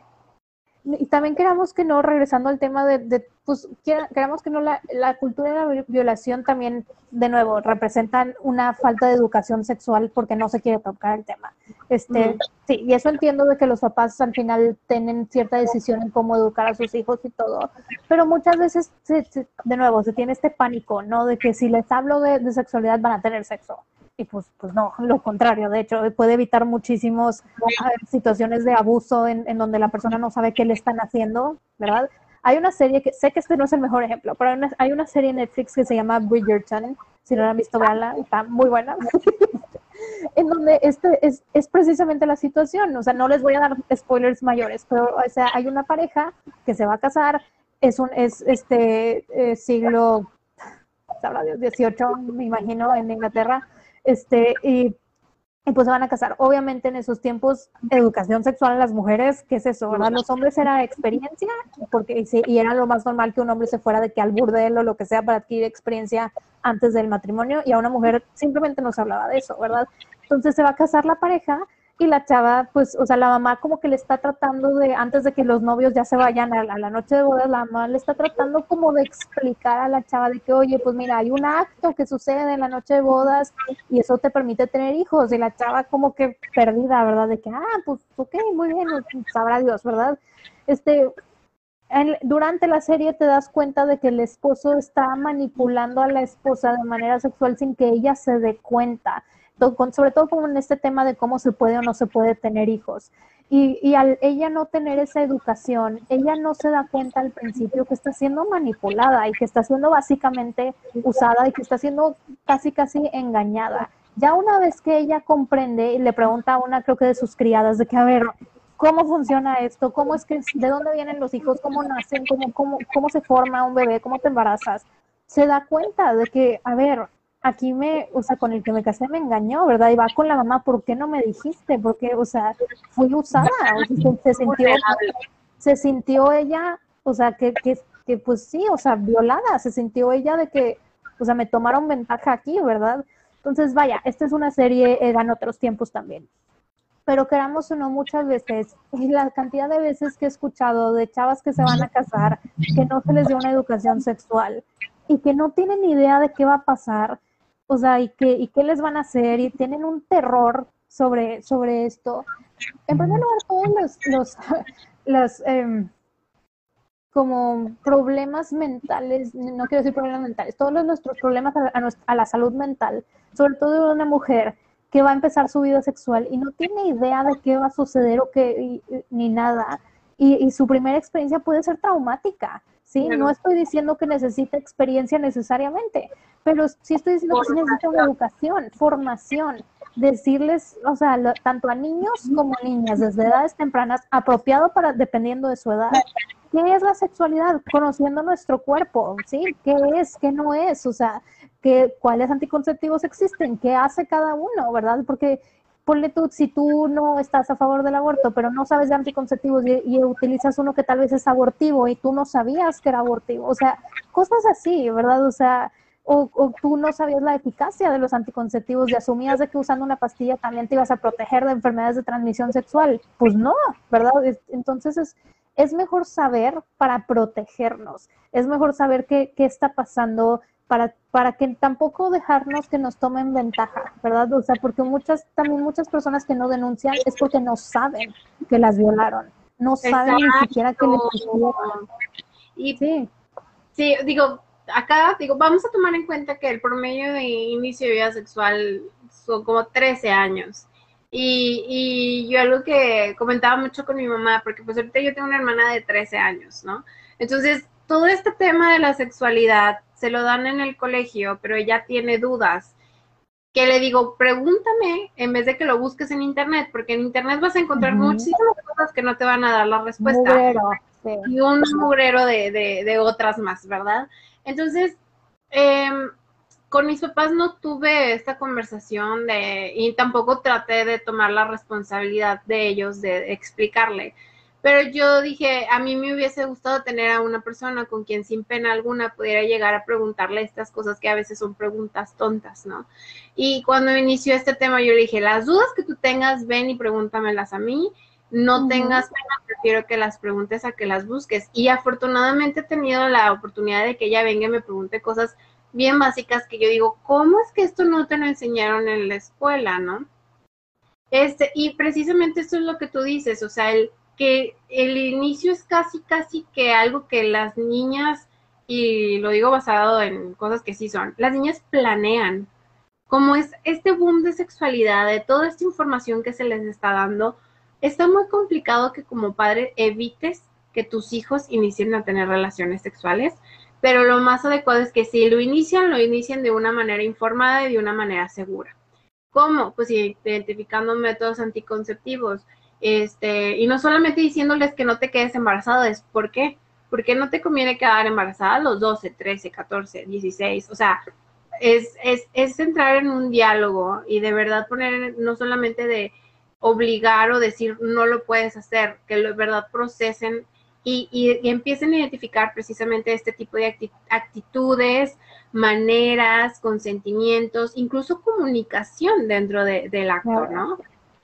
y también queramos que no, regresando al tema de, pues queramos que no, la, la, cultura de la violación también, de nuevo, representan una falta de educación sexual porque no se quiere tocar el tema. Este, sí, y eso entiendo de que los papás al final tienen cierta decisión en cómo educar a sus hijos y todo, pero muchas veces, de nuevo, se tiene este pánico, ¿no? De que si les hablo de, de sexualidad van a tener sexo y pues, pues no, lo contrario, de hecho, puede evitar muchísimas situaciones de abuso en, en, donde la persona no sabe qué le están haciendo, ¿verdad? Hay una serie que, sé que este no es el mejor ejemplo, pero hay una, hay una serie en Netflix que se llama Bridgerton, si no la han visto, veanla, está muy buena, en donde este es, es precisamente la situación, o sea, no les voy a dar spoilers mayores, pero o sea, hay una pareja que se va a casar, es un, es este eh, siglo, habla de 18, me imagino, en Inglaterra, este, y y pues se van a casar. Obviamente en esos tiempos, educación sexual en las mujeres, ¿qué es eso? ¿verdad? Los hombres era experiencia, porque y era lo más normal que un hombre se fuera de que al burdel o lo que sea para adquirir experiencia antes del matrimonio, y a una mujer simplemente no se hablaba de eso, ¿verdad? Entonces se va a casar la pareja y la chava, pues, o sea, la mamá como que le está tratando de, antes de que los novios ya se vayan a la, noche de bodas, la mamá le está tratando como de explicar a la chava de que, oye, pues mira, hay un acto que sucede en la noche de bodas y eso te permite tener hijos. Y la chava como que perdida, ¿verdad? De que, ah, pues, ok, muy bien, sabrá Dios, ¿verdad? Este, durante la serie te das cuenta de que el esposo está manipulando a la esposa de manera sexual sin que ella se dé cuenta sobre todo como en este tema de cómo se puede o no se puede tener hijos. Y, y, al ella no tener esa educación, ella no se da cuenta al principio que está siendo manipulada y que está siendo básicamente usada y que está siendo casi casi engañada. Ya una vez que ella comprende y le pregunta a una creo que de sus criadas de que a ver, ¿cómo funciona esto? ¿Cómo es que de dónde vienen los hijos? ¿Cómo nacen? ¿Cómo, cómo, cómo se forma un bebé? ¿Cómo te embarazas? Se da cuenta de que, a ver, aquí me, o sea, con el que me casé me engañó, ¿verdad? Y va con la mamá, ¿por qué no me dijiste? Porque, o sea, fui usada, se, sintió, se sintió ella, o sea, que, que, que, pues sí, o sea, violada, se sintió ella de que, o sea, me tomaron ventaja aquí, ¿verdad? Entonces, vaya, esta es una serie, en otros tiempos también. Pero queramos o no, muchas veces, y la cantidad de veces que he escuchado de chavas que se van a casar, que no se les dio una educación sexual y que no tienen idea de qué va a pasar, o sea, y qué, y qué les van a hacer, y tienen un terror sobre, sobre esto. En primer lugar, todos los, los, los em, como problemas mentales, no quiero decir problemas mentales, todos nuestros problemas a, a, la salud mental, sobre todo de una mujer que va a empezar su vida sexual y no tiene idea de qué va a suceder o qué, ni nada, y, y, su primera experiencia puede ser traumática. ¿Sí? No estoy diciendo que necesite experiencia necesariamente, pero sí estoy diciendo que sí necesita una educación, formación, decirles, o sea, tanto a niños como niñas desde edades tempranas, apropiado para, dependiendo de su edad, ¿qué es la sexualidad? Conociendo nuestro cuerpo, ¿sí? ¿Qué es? ¿Qué no es? O sea, ¿qué, ¿cuáles anticonceptivos existen? ¿Qué hace cada uno? ¿Verdad? Porque ponle tú, si tú no estás a favor del aborto, pero no sabes de anticonceptivos y, utilizas uno que tal vez es abortivo y tú no sabías que era abortivo, o sea, cosas así, ¿verdad? O sea, o, tú no sabías la eficacia de los anticonceptivos y asumías de que usando una pastilla también te ibas a proteger de enfermedades de transmisión sexual. Pues no, ¿verdad? Entonces es, es mejor saber para protegernos, es mejor saber qué, qué está pasando, para, para que tampoco dejarnos que nos tomen ventaja, ¿verdad? O sea, porque muchas, también muchas personas que no denuncian es porque no saben que las violaron, no saben ni siquiera que les Y sí. sí, digo, acá digo, vamos a tomar en cuenta que el promedio de inicio de vida sexual son como 13 años. Y, y yo algo que comentaba mucho con mi mamá, porque pues ahorita yo tengo una hermana de 13 años, ¿no? Entonces, todo este tema de la sexualidad se lo dan en el colegio, pero ella tiene dudas. Que le digo, pregúntame en vez de que lo busques en internet, porque en internet vas a encontrar muchísimas cosas que no te van a dar la respuesta. Y un mugrero de, de, otras más, ¿verdad? Entonces, em, con mis papás no tuve esta conversación de, y tampoco traté de tomar la responsabilidad de ellos de explicarle. Pero yo dije, a mí me hubiese gustado tener a una persona con quien sin pena alguna pudiera llegar a preguntarle estas cosas que a veces son preguntas tontas, ¿no? Y cuando inició este tema, yo le dije, las dudas que tú tengas, ven y pregúntamelas a mí. No tengas pena, prefiero que las preguntes a que las busques. Y afortunadamente he tenido la oportunidad de que ella venga y me pregunte cosas bien básicas que yo digo, ¿cómo es que esto no te lo enseñaron en la escuela, no? Este, y precisamente esto es lo que tú dices, o sea, el que el inicio es casi, casi que algo que las niñas, y lo digo basado en cosas que sí son, las niñas planean. Como es este boom de sexualidad, de toda esta información que se les está dando, está muy complicado que como padre evites que tus hijos inicien a tener relaciones sexuales, pero lo más adecuado es que si lo inician, lo inicien de una manera informada y de una manera segura. ¿Cómo? Pues identificando métodos anticonceptivos, este, y no solamente diciéndoles que no te quedes embarazado, es ¿por qué? Porque no te conviene quedar embarazada a los 12, 13, 14, 16, o sea, es, es, es entrar en un diálogo y de verdad poner, no solamente de obligar o decir no lo puedes hacer, que de verdad procesen y, y, empiecen a identificar precisamente este tipo de actitudes, maneras, consentimientos, incluso comunicación dentro del acto, ¿no?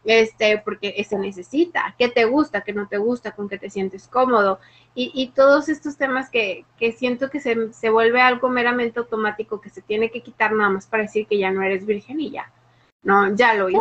Este, porque se necesita, qué te gusta, qué no te gusta, con qué te sientes cómodo, y, y todos estos temas que, que siento que se, se, vuelve algo meramente automático que se tiene que quitar nada más para decir que ya no eres virgen y ya. No, ya lo hice.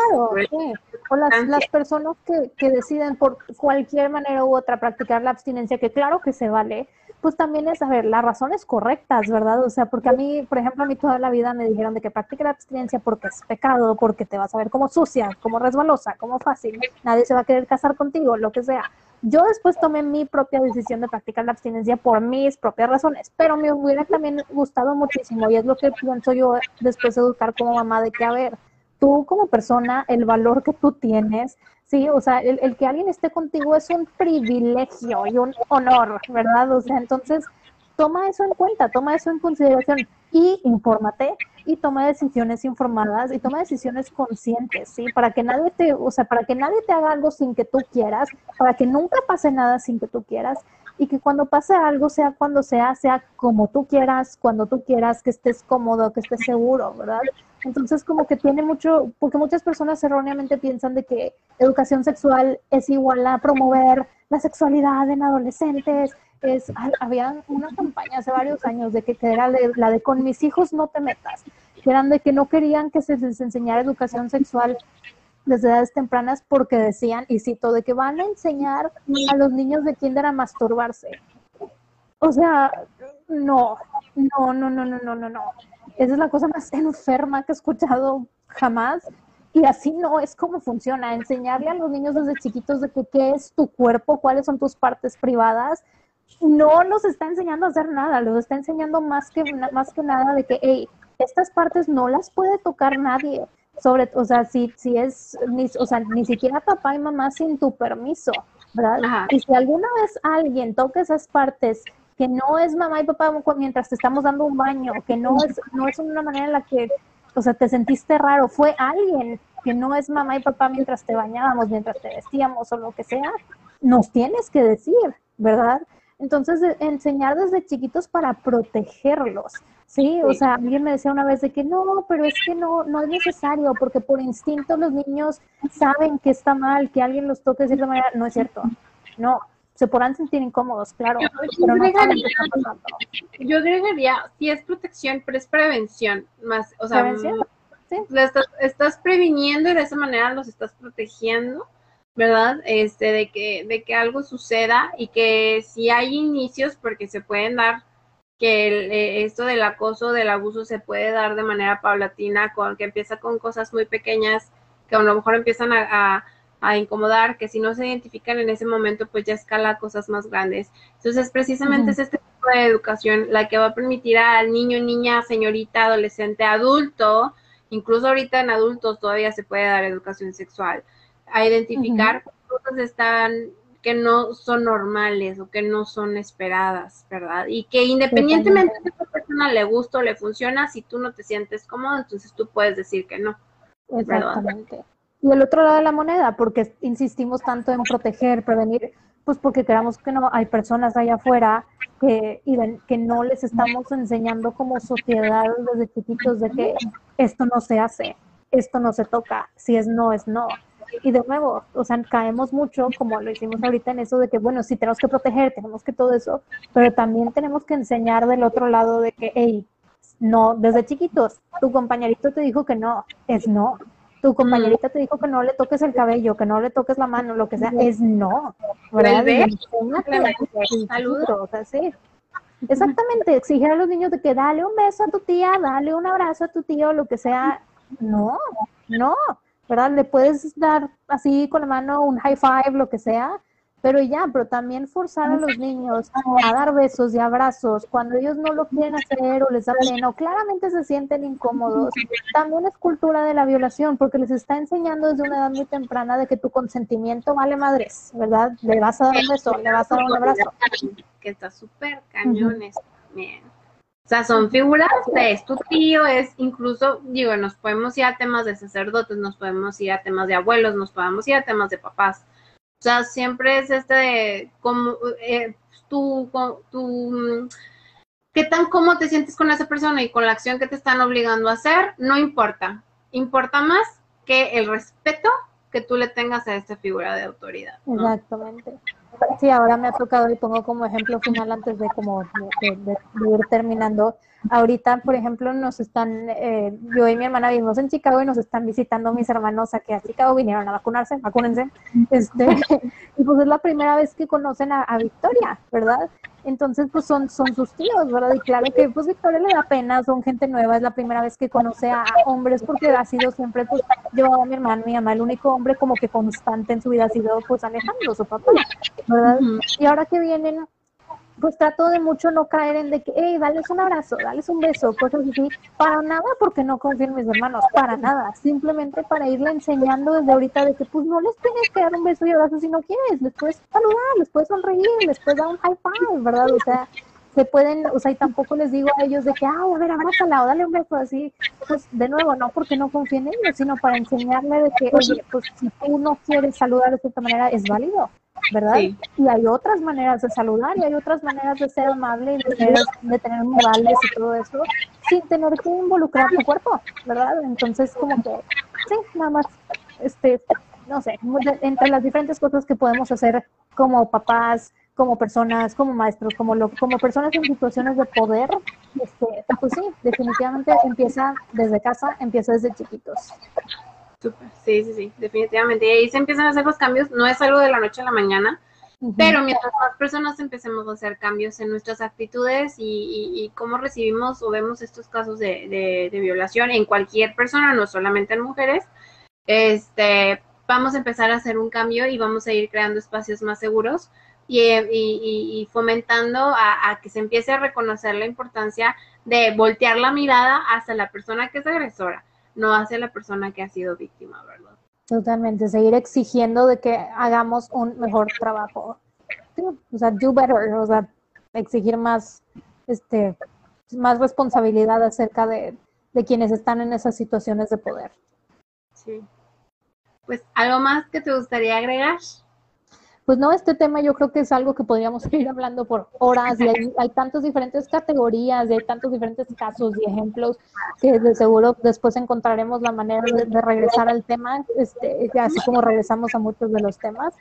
O las, las personas que, que deciden por cualquier manera u otra practicar la abstinencia, que claro que se vale, pues también es, a ver, las razones correctas, ¿verdad? O sea, porque a mí, por ejemplo, a mí toda la vida me dijeron de que practique la abstinencia porque es pecado, porque te vas a ver como sucia, como resbalosa, como fácil, nadie se va a querer casar contigo, lo que sea. Yo después tomé mi propia decisión de practicar la abstinencia por mis propias razones, pero me hubiera también gustado muchísimo y es lo que pienso yo después de educar como mamá de que, a ver, tú como persona, el valor que tú tienes, Sí, o sea, el, que alguien esté contigo es un privilegio y un honor, ¿verdad? O sea, entonces toma eso en cuenta, toma eso en consideración y infórmate y toma decisiones informadas y toma decisiones conscientes, ¿sí? Para que nadie te, o sea, para que nadie te haga algo sin que tú quieras, para que nunca pase nada sin que tú quieras y que cuando pase algo sea cuando sea, sea como tú quieras, cuando tú quieras, que estés cómodo, que estés seguro, ¿verdad? Entonces, como que tiene mucho, porque muchas personas erróneamente piensan de que educación sexual es igual a promover la sexualidad en adolescentes. Es, había una campaña hace varios años de que, era la de con mis hijos no te metas, que eran de que no querían que se les enseñara educación sexual desde edades tempranas porque decían, y cito, de que van a enseñar a los niños de kinder a masturbarse. O sea, no, no, no, no, no, no, no, no. Esa es la cosa más enferma que he escuchado jamás. Y así no es como funciona. Enseñarle a los niños desde chiquitos de que qué es tu cuerpo, cuáles son tus partes privadas, no los está enseñando a hacer nada, los está enseñando más que, más que nada de que, hey, estas partes no las puede tocar nadie. Sobre, o sea, si, si es, ni, o sea, ni siquiera papá y mamá sin tu permiso, ¿verdad? Y si alguna vez alguien toca esas partes que no es mamá y papá mientras te estamos dando un baño, que no es, no es una manera en la que, o sea, te sentiste raro, fue alguien que no es mamá y papá mientras te bañábamos, mientras te vestíamos o lo que sea, nos tienes que decir, ¿verdad? Entonces, enseñar desde chiquitos para protegerlos, ¿sí? O sea, alguien me decía una vez de que no, pero es que no, no es necesario, porque por instinto los niños saben que está mal, que alguien los toque de cierta manera. No es cierto. No, se podrán sentir incómodos, claro, yo, pero no agregaría, yo agregaría, sí es protección, pero es prevención, más, o sea, mm, ¿Sí? estás, estás, previniendo y de esa manera los estás protegiendo, ¿verdad? Este, de que, de que algo suceda y que si hay inicios, porque se pueden dar, que el, eh, esto del acoso, del abuso se puede dar de manera paulatina, con que empieza con cosas muy pequeñas, que a lo mejor empiezan a a incomodar, que si no se identifican en ese momento, pues ya escala a cosas más grandes. Entonces, precisamente es este tipo de educación la que va a permitir al niño, niña, señorita, adolescente, adulto, incluso ahorita en adultos todavía se puede dar educación sexual, a identificar cosas están que no son normales o que no son esperadas, ¿verdad? Y que independientemente de que a persona le gusta o le funciona, si tú no te sientes cómodo, entonces tú puedes decir que no. Exactamente y el otro lado de la moneda, porque insistimos tanto en proteger, prevenir, pues porque creamos que no hay personas allá afuera que, que no les estamos enseñando como sociedad desde chiquitos de que esto no se hace, esto no se toca, si es no, es no. Y de nuevo, o sea, caemos mucho, como lo hicimos ahorita, en eso de que, bueno, sí tenemos que proteger, tenemos que todo eso, pero también tenemos que enseñar del otro lado de que, hey, no, desde chiquitos, tu compañerito te dijo que no, es no tu compañerita te dijo que no le toques el cabello, que no le toques la mano, lo que sea, es no, ¿verdad? Saludos, sí. Exactamente, exigir a los niños de que dale un beso a tu tía, dale un abrazo a tu tío, lo que sea, no, no, ¿verdad? Le puedes dar así con la mano un high five, lo que sea, pero ya, pero también forzar a los niños a dar besos y abrazos cuando ellos no lo quieren hacer o les da pena o claramente se sienten incómodos, también es cultura de la violación porque les está enseñando desde una edad muy temprana de que tu consentimiento vale madres, ¿verdad? Le vas a dar un beso, le vas a dar un abrazo. Que está súper cañones también. O sea, son figuras de es tu tío, es incluso, digo, nos podemos ir a temas de sacerdotes, nos podemos ir a temas de abuelos, nos podemos ir a temas de papás. O sea, siempre es este de como eh, tú, tú, qué tan cómo te sientes con esa persona y con la acción que te están obligando a hacer, no importa. Importa más que el respeto que tú le tengas a esta figura de autoridad. Exactamente. Sí, ahora me ha tocado y pongo como ejemplo final antes de como de, ir terminando. Ahorita, por ejemplo, nos están, eh, yo y mi hermana vivimos en Chicago y nos están visitando mis hermanos aquí a Chicago, vinieron a vacunarse, vacúnense. Este, y pues es la primera vez que conocen a, a Victoria, ¿verdad? Entonces, pues son, son sus tíos, ¿verdad? Y claro que pues Victoria le da pena, son gente nueva, es la primera vez que conoce a hombres porque ha sido siempre, pues, yo a mi hermano, mi mamá, el único hombre como que constante en su vida ha sido, pues, Alejandro, su papá, ¿verdad? Y ahora que vienen, pues trato de mucho no caer en de que, hey, dales un abrazo, dales un beso, cosas así, para nada porque no confío en mis hermanos, para nada, simplemente para irle enseñando desde ahorita de que pues no les tienes que dar un beso y abrazo si no quieres, les puedes saludar, les puedes sonreír, les puedes dar un high five, ¿verdad? O sea, se pueden, o sea, y tampoco les digo a ellos de que, ah, a ver, abrázala o dale un beso así, pues de nuevo, no porque no confíen en ellos, sino para enseñarle de que, oye, pues si tú no quieres saludar de cierta manera, es válido, ¿verdad? Y hay otras maneras de saludar y hay otras maneras de ser amable y de, de tener modales y todo eso sin tener que involucrar tu cuerpo, ¿verdad? Entonces, como que, sí, nada más, este, no sé, entre las diferentes cosas que podemos hacer como papás, como personas, como maestros, como lo, como personas en situaciones de poder, este, pues sí, definitivamente empieza desde casa, empieza desde chiquitos. Sí, sí, sí, definitivamente. Y ahí se empiezan a hacer los cambios, no es algo de la noche a la mañana, pero mientras más personas empecemos a hacer cambios en nuestras actitudes y, cómo recibimos o vemos estos casos de, de, violación en cualquier persona, no solamente en mujeres, este, vamos a empezar a hacer un cambio y vamos a ir creando espacios más seguros y, y, fomentando a, a, que se empiece a reconocer la importancia de voltear la mirada hacia la persona que es agresora no hace la persona que ha sido víctima, ¿verdad? Totalmente, seguir exigiendo de que hagamos un mejor trabajo. O sea, do better, o sea, exigir más, este, más responsabilidad acerca de, de quienes están en esas situaciones de poder. Sí. Pues, ¿algo más que te gustaría agregar? Pues no, este tema yo creo que es algo que podríamos seguir hablando por horas y hay, hay tantas diferentes categorías y hay tantos diferentes casos y ejemplos que de seguro después encontraremos la manera de, regresar al tema, este, así como regresamos a muchos de los temas.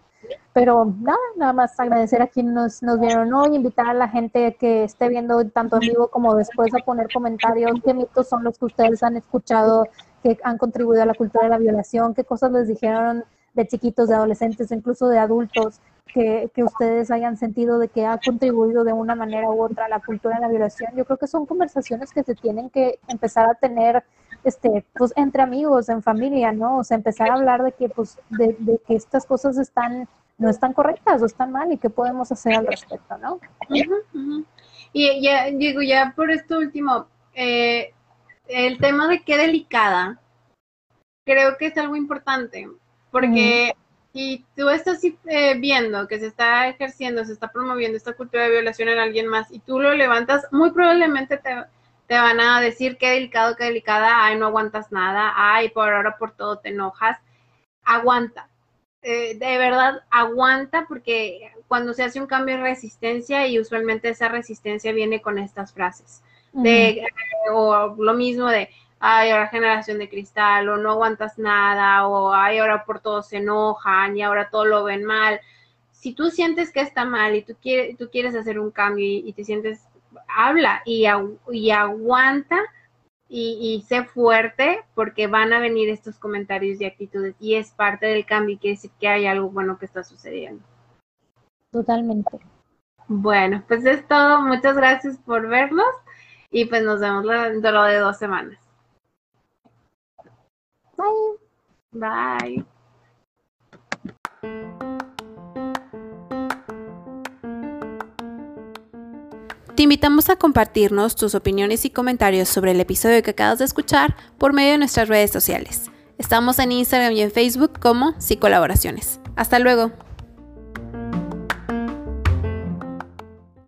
Pero nada, nada más agradecer a quienes nos, nos vieron hoy, invitar a la gente que esté viendo tanto en vivo como después a poner comentarios, qué mitos son los que ustedes han escuchado que han contribuido a la cultura de la violación, qué cosas les dijeron de chiquitos, de adolescentes, incluso de adultos, que, que, ustedes hayan sentido de que ha contribuido de una manera u otra a la cultura de la violación. Yo creo que son conversaciones que se tienen que empezar a tener este, pues, entre amigos, en familia, ¿no? O sea, empezar a hablar de que, pues, de, que estas cosas están, no están correctas o están mal y qué podemos hacer al respecto, ¿no? Y ya, digo, ya por esto último, eh, el tema de qué delicada, creo que es algo importante porque si tú estás eh, viendo que se está ejerciendo, se está promoviendo esta cultura de violación en alguien más y tú lo levantas, muy probablemente te, te van a decir qué delicado, qué delicada, ay, no aguantas nada, ay, por ahora por todo te enojas. Aguanta. Eh, de verdad, aguanta porque cuando se hace un cambio de resistencia y usualmente esa resistencia viene con estas frases. De, o lo mismo de, ay, ahora generación de cristal, o no aguantas nada, o ay, ahora por todo se enojan y ahora todo lo ven mal. Si tú sientes que está mal y tú, quieres, tú quieres hacer un cambio y, te sientes, habla y, y aguanta y, y, sé fuerte porque van a venir estos comentarios y actitudes y es parte del cambio y quiere decir que hay algo bueno que está sucediendo. Totalmente. Bueno, pues es todo. Muchas gracias por vernos y pues nos vemos dentro de dos semanas. Bye. Te invitamos a compartirnos tus opiniones y comentarios sobre el episodio que acabas de escuchar por medio de nuestras redes sociales. Estamos en Instagram y en Facebook como Psicolaboraciones. Hasta luego.